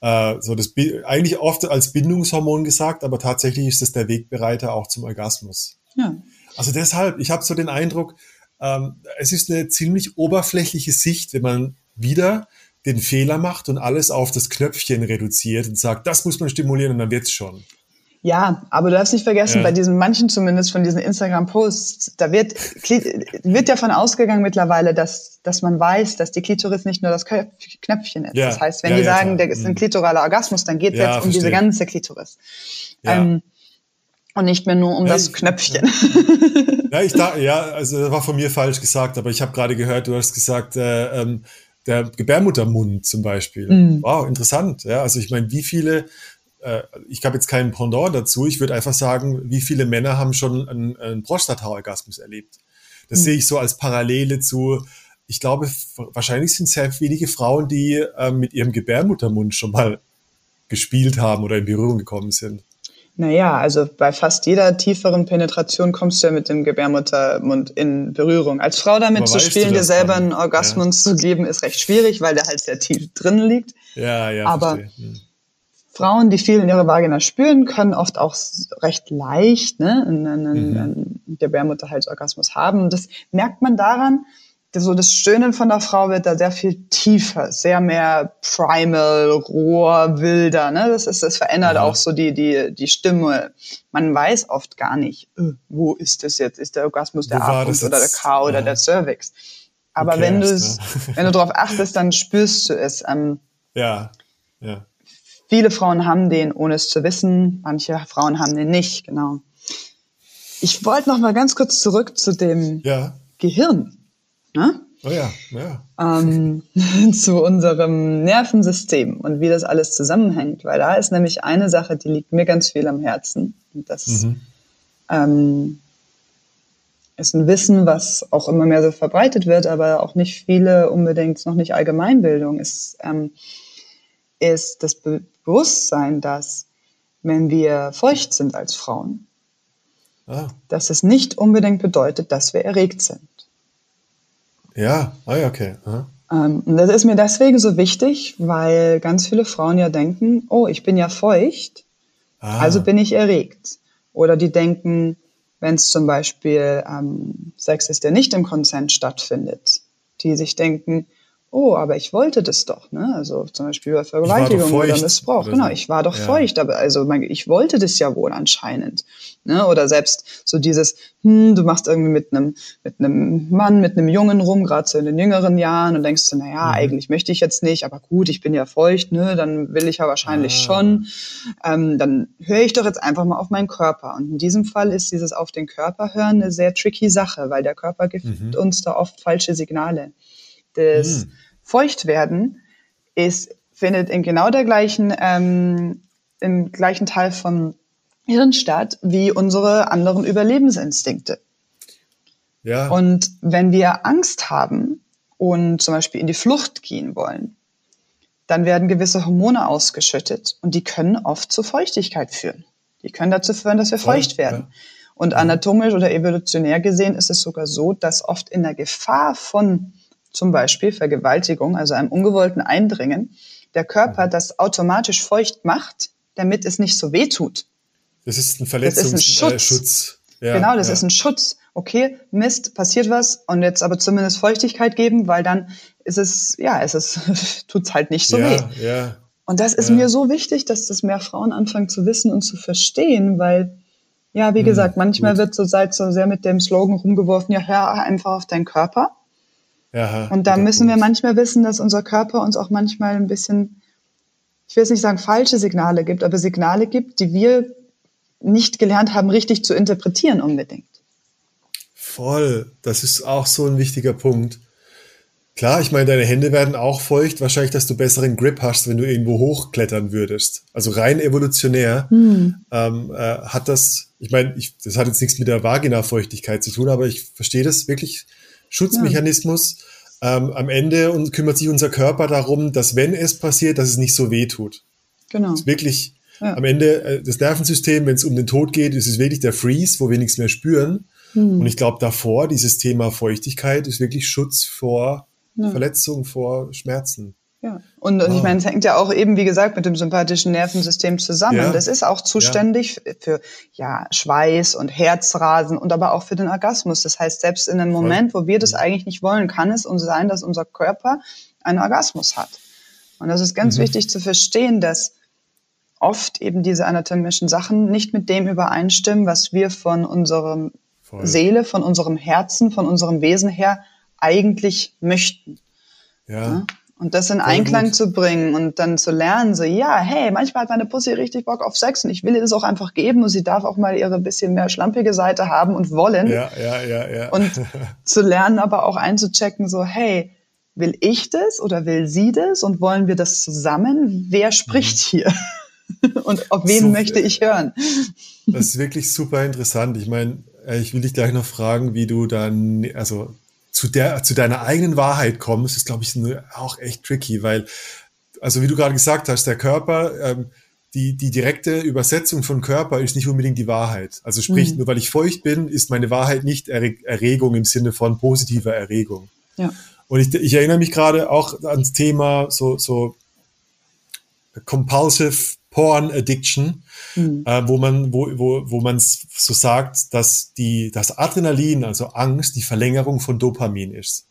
S2: Äh, so das eigentlich oft als Bindungshormon gesagt, aber tatsächlich ist es der Wegbereiter auch zum Orgasmus.
S1: Ja.
S2: Also deshalb, ich habe so den Eindruck, ähm, es ist eine ziemlich oberflächliche Sicht, wenn man wieder den Fehler macht und alles auf das Knöpfchen reduziert und sagt, das muss man stimulieren und dann wird's schon.
S1: Ja, aber du darfst nicht vergessen, ja. bei diesen manchen zumindest von diesen Instagram-Posts, da wird, wird davon ausgegangen mittlerweile, dass, dass man weiß, dass die Klitoris nicht nur das Knöpfchen ist. Ja. Das heißt, wenn ja, die sagen, der ist ein mhm. klitoraler Orgasmus, dann geht es jetzt um verstehe. diese ganze Klitoris. Ähm, und nicht mehr nur um das Knöpfchen.
S2: Ja, ich da, ja, also das war von mir falsch gesagt, aber ich habe gerade gehört, du hast gesagt, äh, ähm, der Gebärmuttermund zum Beispiel. Mhm. Wow, interessant. Ja, also ich meine, wie viele, äh, ich habe jetzt keinen Pendant dazu, ich würde einfach sagen, wie viele Männer haben schon einen, einen Prostata-Orgasmus erlebt. Das mhm. sehe ich so als Parallele zu, ich glaube, wahrscheinlich sind sehr wenige Frauen, die äh, mit ihrem Gebärmuttermund schon mal gespielt haben oder in Berührung gekommen sind.
S1: Naja, also bei fast jeder tieferen Penetration kommst du ja mit dem Gebärmuttermund in Berührung. Als Frau damit zu spielen, dir selber einen Orgasmus ja. zu geben, ist recht schwierig, weil der halt sehr tief drin liegt.
S2: Ja, ja.
S1: Aber hm. Frauen, die viel in ihrer Vagina spüren, können oft auch recht leicht ne, einen, einen, mhm. einen Gebärmutterhalsorgasmus haben. Das merkt man daran, so das Stöhnen von der Frau wird da sehr viel tiefer, sehr mehr primal, roher, wilder. Ne? Das ist, das verändert ja. auch so die, die, die Stimme. Man weiß oft gar nicht, äh, wo ist das jetzt? Ist der Orgasmus der A-Punkt oder der K oder ja. der Cervix? Aber okay, wenn du es, wenn du darauf achtest, dann spürst du es. Ähm,
S2: ja, ja.
S1: Viele Frauen haben den, ohne es zu wissen. Manche Frauen haben den nicht, genau. Ich wollte noch mal ganz kurz zurück zu dem
S2: ja.
S1: Gehirn.
S2: Ne? Oh ja, ja.
S1: Ähm, zu unserem Nervensystem und wie das alles zusammenhängt, weil da ist nämlich eine Sache, die liegt mir ganz viel am Herzen. Und das mhm. ähm, ist ein Wissen, was auch immer mehr so verbreitet wird, aber auch nicht viele unbedingt, noch nicht Allgemeinbildung, ist, ähm, ist das Be Bewusstsein, dass wenn wir feucht sind als Frauen, ah. dass es nicht unbedingt bedeutet, dass wir erregt sind.
S2: Ja, ah, okay.
S1: Ähm, und das ist mir deswegen so wichtig, weil ganz viele Frauen ja denken, oh, ich bin ja feucht, ah. also bin ich erregt. Oder die denken, wenn es zum Beispiel ähm, Sex ist, der nicht im Konsent stattfindet, die sich denken, oh, aber ich wollte das doch, ne? Also zum Beispiel bei Vergewaltigung oder Missbrauch. Oder genau, so. ich war doch ja. feucht, aber also mein, ich wollte das ja wohl anscheinend. Ne? Oder selbst so dieses, hm, du machst irgendwie mit einem mit einem Mann, mit einem Jungen rum, gerade so in den jüngeren Jahren und denkst du, na ja, mhm. eigentlich möchte ich jetzt nicht, aber gut, ich bin ja feucht, ne? Dann will ich ja wahrscheinlich ah. schon. Ähm, dann höre ich doch jetzt einfach mal auf meinen Körper. Und in diesem Fall ist dieses auf den Körper hören eine sehr tricky Sache, weil der Körper gibt mhm. uns da oft falsche Signale des hm. Feuchtwerden ist, findet in genau der gleichen, ähm, im gleichen Teil vom Hirn statt wie unsere anderen Überlebensinstinkte.
S2: Ja.
S1: Und wenn wir Angst haben und zum Beispiel in die Flucht gehen wollen, dann werden gewisse Hormone ausgeschüttet und die können oft zu Feuchtigkeit führen. Die können dazu führen, dass wir feucht werden. Ja. Und anatomisch oder evolutionär gesehen ist es sogar so, dass oft in der Gefahr von zum Beispiel Vergewaltigung, also einem ungewollten Eindringen, der Körper mhm. das automatisch feucht macht, damit es nicht so weh tut.
S2: Das ist ein Verletzungsschutz.
S1: Äh, ja, genau, das ja. ist ein Schutz. Okay, Mist, passiert was und jetzt aber zumindest Feuchtigkeit geben, weil dann ist es, ja, es ist, tut's halt nicht so
S2: ja,
S1: weh.
S2: Ja,
S1: und das ist mir so wichtig, dass das mehr Frauen anfangen zu wissen und zu verstehen, weil, ja, wie hm, gesagt, manchmal gut. wird so seit so sehr mit dem Slogan rumgeworfen, ja, hör einfach auf deinen Körper. Ja, und da müssen wir manchmal wissen, dass unser Körper uns auch manchmal ein bisschen, ich will jetzt nicht sagen falsche Signale gibt, aber Signale gibt, die wir nicht gelernt haben, richtig zu interpretieren unbedingt.
S2: Voll, das ist auch so ein wichtiger Punkt. Klar, ich meine, deine Hände werden auch feucht. Wahrscheinlich, dass du besseren Grip hast, wenn du irgendwo hochklettern würdest. Also rein evolutionär hm. ähm, äh, hat das, ich meine, ich, das hat jetzt nichts mit der Vagina-Feuchtigkeit zu tun, aber ich verstehe das wirklich. Schutzmechanismus. Ja. Ähm, am Ende und kümmert sich unser Körper darum, dass wenn es passiert, dass es nicht so weh tut. Genau. Das ist wirklich ja. am Ende äh, das Nervensystem, wenn es um den Tod geht, ist es wirklich der Freeze, wo wir nichts mehr spüren. Hm. Und ich glaube, davor, dieses Thema Feuchtigkeit ist wirklich Schutz vor ja. Verletzung, vor Schmerzen.
S1: Ja, und, und oh. ich meine, es hängt ja auch eben, wie gesagt, mit dem sympathischen Nervensystem zusammen. Ja. Das ist auch zuständig ja. für ja, Schweiß und Herzrasen und aber auch für den Orgasmus. Das heißt, selbst in einem Moment, wo wir das mhm. eigentlich nicht wollen, kann es uns sein, dass unser Körper einen Orgasmus hat. Und das ist ganz mhm. wichtig zu verstehen, dass oft eben diese anatomischen Sachen nicht mit dem übereinstimmen, was wir von unserem Voll. Seele, von unserem Herzen, von unserem Wesen her eigentlich möchten. Ja. ja? Und das in Einklang zu bringen und dann zu lernen, so, ja, hey, manchmal hat meine Pussy richtig Bock auf Sex und ich will ihr das auch einfach geben und sie darf auch mal ihre bisschen mehr schlampige Seite haben und wollen.
S2: Ja, ja, ja, ja.
S1: Und zu lernen, aber auch einzuchecken, so, hey, will ich das oder will sie das und wollen wir das zusammen? Wer spricht mhm. hier? und auf wen so, möchte ich hören?
S2: Das ist wirklich super interessant. Ich meine, äh, ich will dich gleich noch fragen, wie du dann, also zu der, zu deiner eigenen Wahrheit kommst, ist, glaube ich, auch echt tricky, weil, also wie du gerade gesagt hast, der Körper, ähm, die, die direkte Übersetzung von Körper ist nicht unbedingt die Wahrheit. Also sprich, mhm. nur weil ich feucht bin, ist meine Wahrheit nicht Erregung im Sinne von positiver Erregung. Ja. Und ich, ich erinnere mich gerade auch ans Thema so, so Compulsive Porn Addiction, mhm. äh, wo man, wo, wo, wo man so sagt, dass die, das Adrenalin, also Angst, die Verlängerung von Dopamin ist.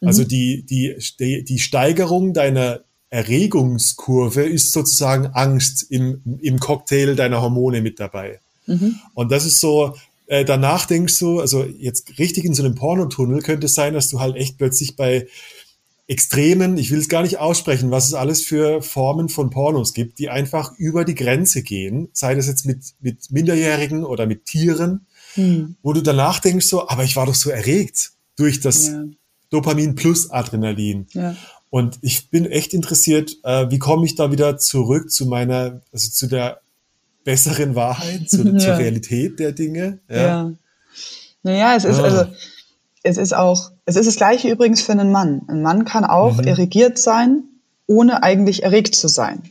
S2: Mhm. Also die, die, die Steigerung deiner Erregungskurve ist sozusagen Angst im, im Cocktail deiner Hormone mit dabei. Mhm. Und das ist so, äh, danach denkst du, also jetzt richtig in so einem Pornotunnel könnte es sein, dass du halt echt plötzlich bei extremen, ich will es gar nicht aussprechen, was es alles für Formen von Pornos gibt, die einfach über die Grenze gehen, sei das jetzt mit, mit Minderjährigen oder mit Tieren, hm. wo du danach denkst so, aber ich war doch so erregt durch das ja. Dopamin plus Adrenalin. Ja. Und ich bin echt interessiert, äh, wie komme ich da wieder zurück zu meiner, also zu der besseren Wahrheit, zu, ja. zur Realität der Dinge.
S1: Ja. ja. Naja, es ist ah. also es ist auch, es ist das Gleiche übrigens für einen Mann. Ein Mann kann auch mhm. erregiert sein, ohne eigentlich erregt zu sein.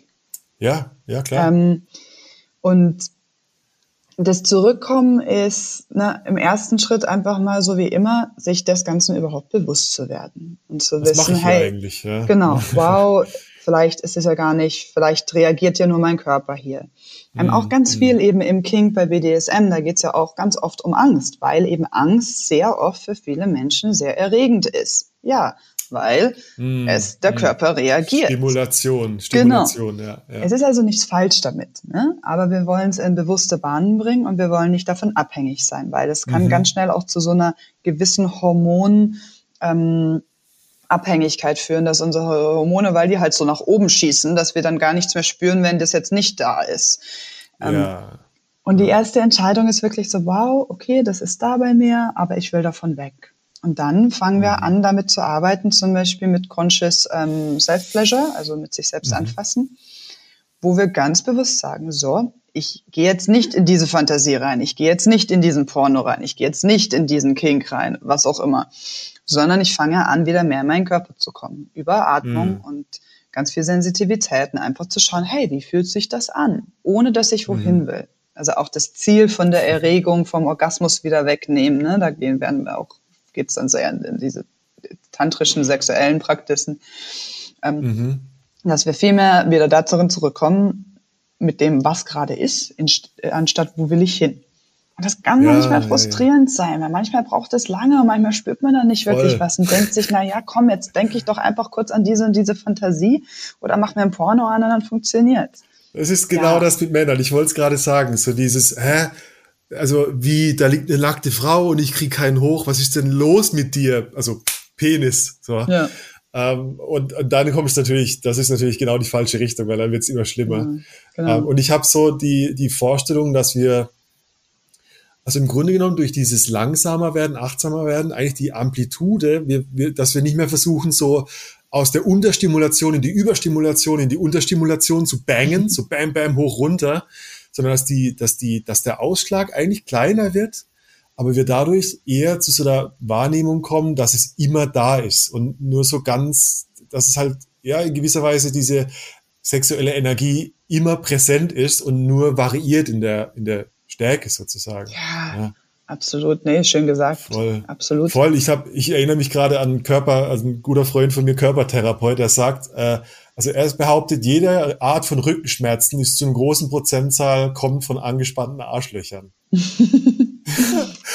S2: Ja, ja, klar. Ähm,
S1: und das Zurückkommen ist ne, im ersten Schritt einfach mal so wie immer, sich des Ganzen überhaupt bewusst zu werden und zu das wissen, hey, eigentlich, ja. genau, wow, vielleicht ist es ja gar nicht, vielleicht reagiert ja nur mein Körper hier. Ähm, auch ganz mhm. viel eben im King bei BDSM, da geht's ja auch ganz oft um Angst, weil eben Angst sehr oft für viele Menschen sehr erregend ist. Ja, weil mm, es der mm. Körper reagiert.
S2: Stimulation, Stimulation,
S1: genau. ja, ja, Es ist also nichts falsch damit, ne? aber wir wollen es in bewusste Bahnen bringen und wir wollen nicht davon abhängig sein, weil es kann mhm. ganz schnell auch zu so einer gewissen Hormon ähm, Abhängigkeit führen, dass unsere Hormone, weil die halt so nach oben schießen, dass wir dann gar nichts mehr spüren, wenn das jetzt nicht da ist. Ähm, ja. Und die erste Entscheidung ist wirklich so, wow, okay, das ist da bei mir, aber ich will davon weg. Und dann fangen wir mhm. an, damit zu arbeiten, zum Beispiel mit Conscious ähm, Self-Pleasure, also mit sich selbst mhm. anfassen, wo wir ganz bewusst sagen, so, ich gehe jetzt nicht in diese Fantasie rein, ich gehe jetzt nicht in diesen Porno rein, ich gehe jetzt nicht in diesen Kink rein, was auch immer, sondern ich fange an, wieder mehr in meinen Körper zu kommen, über Atmung mhm. und ganz viel Sensitivitäten, einfach zu schauen, hey, wie fühlt sich das an, ohne dass ich wohin mhm. will. Also auch das Ziel von der Erregung, vom Orgasmus wieder wegnehmen, ne? da gehen werden wir auch, geht's dann sehr in, in diese tantrischen sexuellen Praxisen, ähm, mhm. dass wir viel mehr wieder dazu zurückkommen, mit dem, was gerade ist, in, anstatt wo will ich hin. Und das kann ja, manchmal frustrierend ja, ja. sein, weil manchmal braucht es lange und manchmal spürt man dann nicht Voll. wirklich was und denkt sich, na ja, komm, jetzt denke ich doch einfach kurz an diese und diese Fantasie oder mach mir ein Porno an und dann funktioniert.
S2: Es ist genau das mit Männern. Ich wollte es gerade sagen, so dieses, hä? Also wie, da liegt eine nackte Frau und ich kriege keinen hoch. Was ist denn los mit dir? Also Penis. So. Ja. Ähm, und, und dann kommst du natürlich, das ist natürlich genau die falsche Richtung, weil dann wird es immer schlimmer. Mhm, genau. ähm, und ich habe so die, die Vorstellung, dass wir, also im Grunde genommen durch dieses langsamer werden, achtsamer werden, eigentlich die Amplitude, wir, wir, dass wir nicht mehr versuchen, so aus der Unterstimulation in die Überstimulation, in die Unterstimulation zu bangen, so bam, bam, hoch, runter, sondern dass die, dass die, dass der Ausschlag eigentlich kleiner wird, aber wir dadurch eher zu so einer Wahrnehmung kommen, dass es immer da ist und nur so ganz, dass es halt, ja, in gewisser Weise diese sexuelle Energie immer präsent ist und nur variiert in der, in der Stärke sozusagen.
S1: Ja. ja. Absolut, nee, schön gesagt.
S2: Voll. Absolut. Voll. Ich habe, ich erinnere mich gerade an Körper, also ein guter Freund von mir, Körpertherapeut, der sagt, äh, also er behauptet, jede Art von Rückenschmerzen ist zu einem großen Prozentzahl kommt von angespannten Arschlöchern.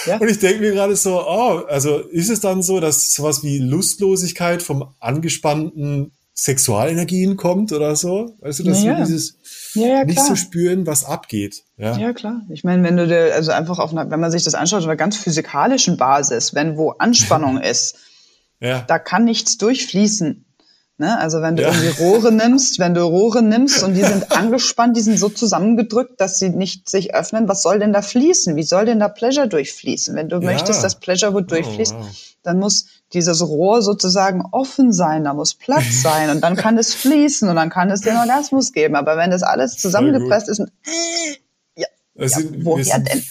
S2: ja. Und ich denke mir gerade so, oh, also ist es dann so, dass sowas wie Lustlosigkeit vom angespannten Sexualenergien kommt oder so? Weißt du, dass naja. wir dieses ja, ja, nicht so spüren, was abgeht.
S1: Ja, ja klar. Ich meine, wenn du dir, also einfach auf einer, wenn man sich das anschaut, auf einer ganz physikalischen Basis, wenn wo Anspannung ist, ja. da kann nichts durchfließen. Ne? Also wenn du ja. irgendwie Rohre nimmst, wenn du Rohre nimmst und die sind angespannt, die sind so zusammengedrückt, dass sie nicht sich öffnen, was soll denn da fließen? Wie soll denn da Pleasure durchfließen? Wenn du ja. möchtest, dass Pleasure gut durchfließt, oh, wow. dann muss dieses Rohr sozusagen offen sein, da muss Platz sein und dann kann es fließen und dann kann es den Orgasmus geben. Aber wenn das alles zusammengepresst ist und
S2: ja, sind, woher wir sind, denn?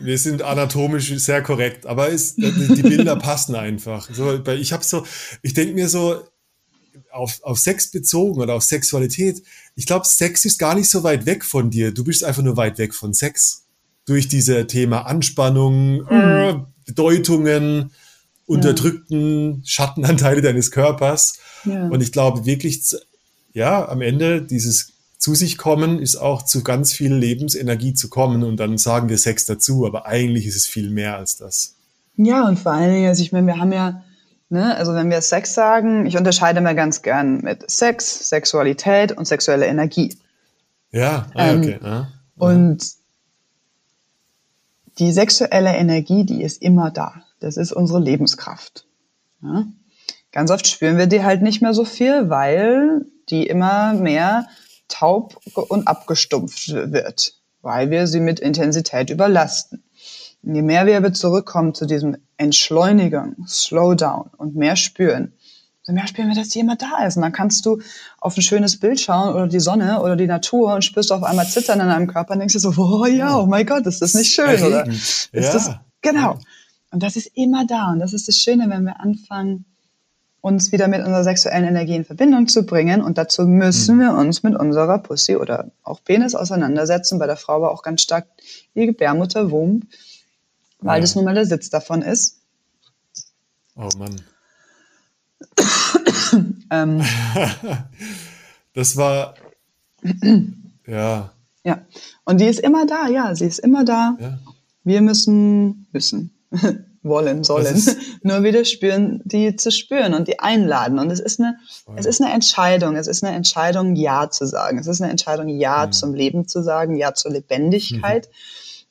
S2: Wir sind anatomisch sehr korrekt, aber ist, die Bilder passen einfach. So, ich habe so, ich denke mir so, auf, auf Sex bezogen oder auf Sexualität, ich glaube, Sex ist gar nicht so weit weg von dir. Du bist einfach nur weit weg von Sex. Durch diese Thema Anspannung, mhm. äh, Bedeutungen, unterdrückten Schattenanteile deines Körpers. Ja. Und ich glaube wirklich, ja, am Ende dieses zu sich kommen ist auch zu ganz viel Lebensenergie zu kommen und dann sagen wir Sex dazu, aber eigentlich ist es viel mehr als das.
S1: Ja, und vor allen Dingen, also ich meine, wir haben ja, ne, also wenn wir Sex sagen, ich unterscheide mal ganz gern mit Sex, Sexualität und sexuelle Energie.
S2: Ja, ah, okay. Ähm, ja.
S1: Und die sexuelle Energie, die ist immer da. Das ist unsere Lebenskraft. Ja? Ganz oft spüren wir die halt nicht mehr so viel, weil die immer mehr taub und abgestumpft wird, weil wir sie mit Intensität überlasten. Und je mehr wir aber zurückkommen zu diesem Entschleunigung, Slowdown und mehr spüren, so mehr spüren wir, dass die immer da ist. Und dann kannst du auf ein schönes Bild schauen oder die Sonne oder die Natur und spürst auf einmal Zittern in deinem Körper und denkst dir so, oh ja, oh mein Gott, ist das nicht schön, oder? Ist ja. das, genau. Und das ist immer da. Und das ist das Schöne, wenn wir anfangen, uns wieder mit unserer sexuellen Energie in Verbindung zu bringen. Und dazu müssen mhm. wir uns mit unserer Pussy oder auch Penis auseinandersetzen. Bei der Frau war auch ganz stark die Gebärmutter, Wump, weil ja. das nun mal der Sitz davon ist.
S2: Oh Mann. ähm, das war, ja.
S1: Ja, und die ist immer da, ja, sie ist immer da. Ja. Wir müssen, müssen, wollen, sollen, nur wieder spüren, die zu spüren und die einladen. Und es ist eine, es ist eine Entscheidung. Es ist eine Entscheidung, Ja zu sagen. Es ist eine Entscheidung, Ja mhm. zum Leben zu sagen, Ja zur Lebendigkeit mhm.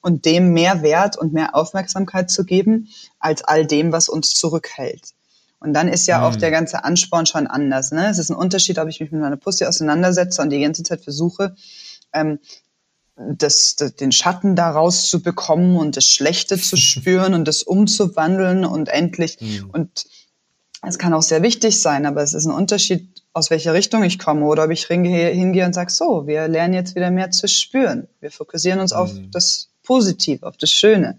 S1: Und dem mehr Wert und mehr Aufmerksamkeit zu geben, als all dem, was uns zurückhält. Und dann ist ja mhm. auch der ganze Ansporn schon anders. Ne? Es ist ein Unterschied, ob ich mich mit meiner Pussy auseinandersetze und die ganze Zeit versuche, ähm, das, das, den Schatten daraus zu bekommen und das Schlechte zu spüren und das umzuwandeln und endlich. Mhm. Und es kann auch sehr wichtig sein, aber es ist ein Unterschied, aus welcher Richtung ich komme oder ob ich hingehe, hingehe und sage, so, wir lernen jetzt wieder mehr zu spüren. Wir fokussieren uns mhm. auf das Positive, auf das Schöne.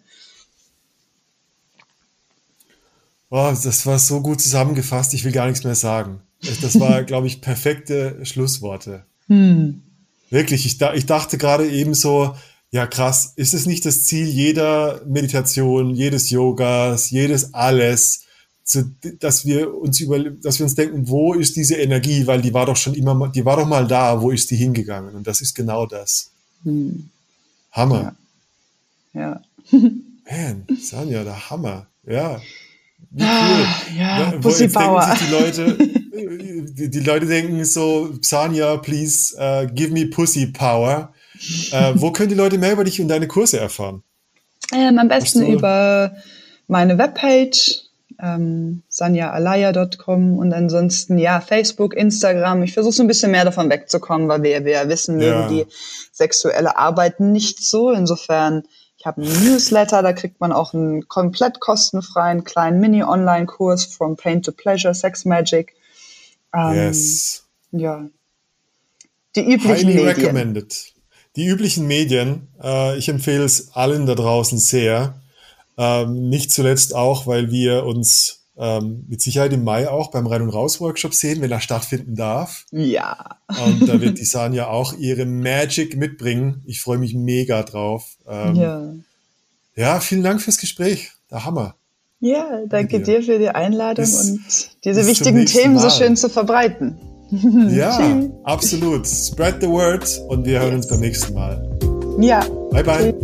S2: Oh, das war so gut zusammengefasst, ich will gar nichts mehr sagen. Das war, glaube ich, perfekte Schlussworte. Hm. Wirklich, ich, ich dachte gerade eben so, ja krass, ist es nicht das Ziel jeder Meditation, jedes Yogas, jedes alles, zu, dass wir uns über, dass wir uns denken, wo ist diese Energie, weil die war doch schon immer, die war doch mal da, wo ist die hingegangen? Und das ist genau das. Hm. Hammer.
S1: Ja.
S2: Ja. Man, Sanja, der Hammer. Ja.
S1: Wie cool. Ah, ja, Pussy Power.
S2: die Leute, die, die, Leute denken so, Sanja, please uh, give me Pussy Power. Uh, wo können die Leute mehr über dich und deine Kurse erfahren?
S1: Ähm, am besten über meine Webpage ähm, sanjaalaya.com und ansonsten ja Facebook, Instagram. Ich versuche so ein bisschen mehr davon wegzukommen, weil wir, wir ja wissen, ja. die sexuelle Arbeit nicht so. Insofern, habe einen Newsletter, da kriegt man auch einen komplett kostenfreien kleinen Mini-Online-Kurs From Pain to Pleasure, Sex Magic.
S2: Ähm, yes.
S1: Ja. Die üblichen Highly Medien. recommended.
S2: Die üblichen Medien, äh, ich empfehle es allen da draußen sehr. Ähm, nicht zuletzt auch, weil wir uns ähm, mit Sicherheit im Mai auch beim Rein- und Raus-Workshop sehen, wenn er stattfinden darf.
S1: Ja.
S2: Und da wird die Sanja auch ihre Magic mitbringen. Ich freue mich mega drauf. Ähm, ja. Ja, vielen Dank fürs Gespräch. Der Hammer.
S1: Ja, danke dir. dir für die Einladung bis, und diese wichtigen Themen Mal. so schön zu verbreiten.
S2: Ja, absolut. Spread the word und wir hören yes. uns beim nächsten Mal.
S1: Ja.
S2: Bye bye.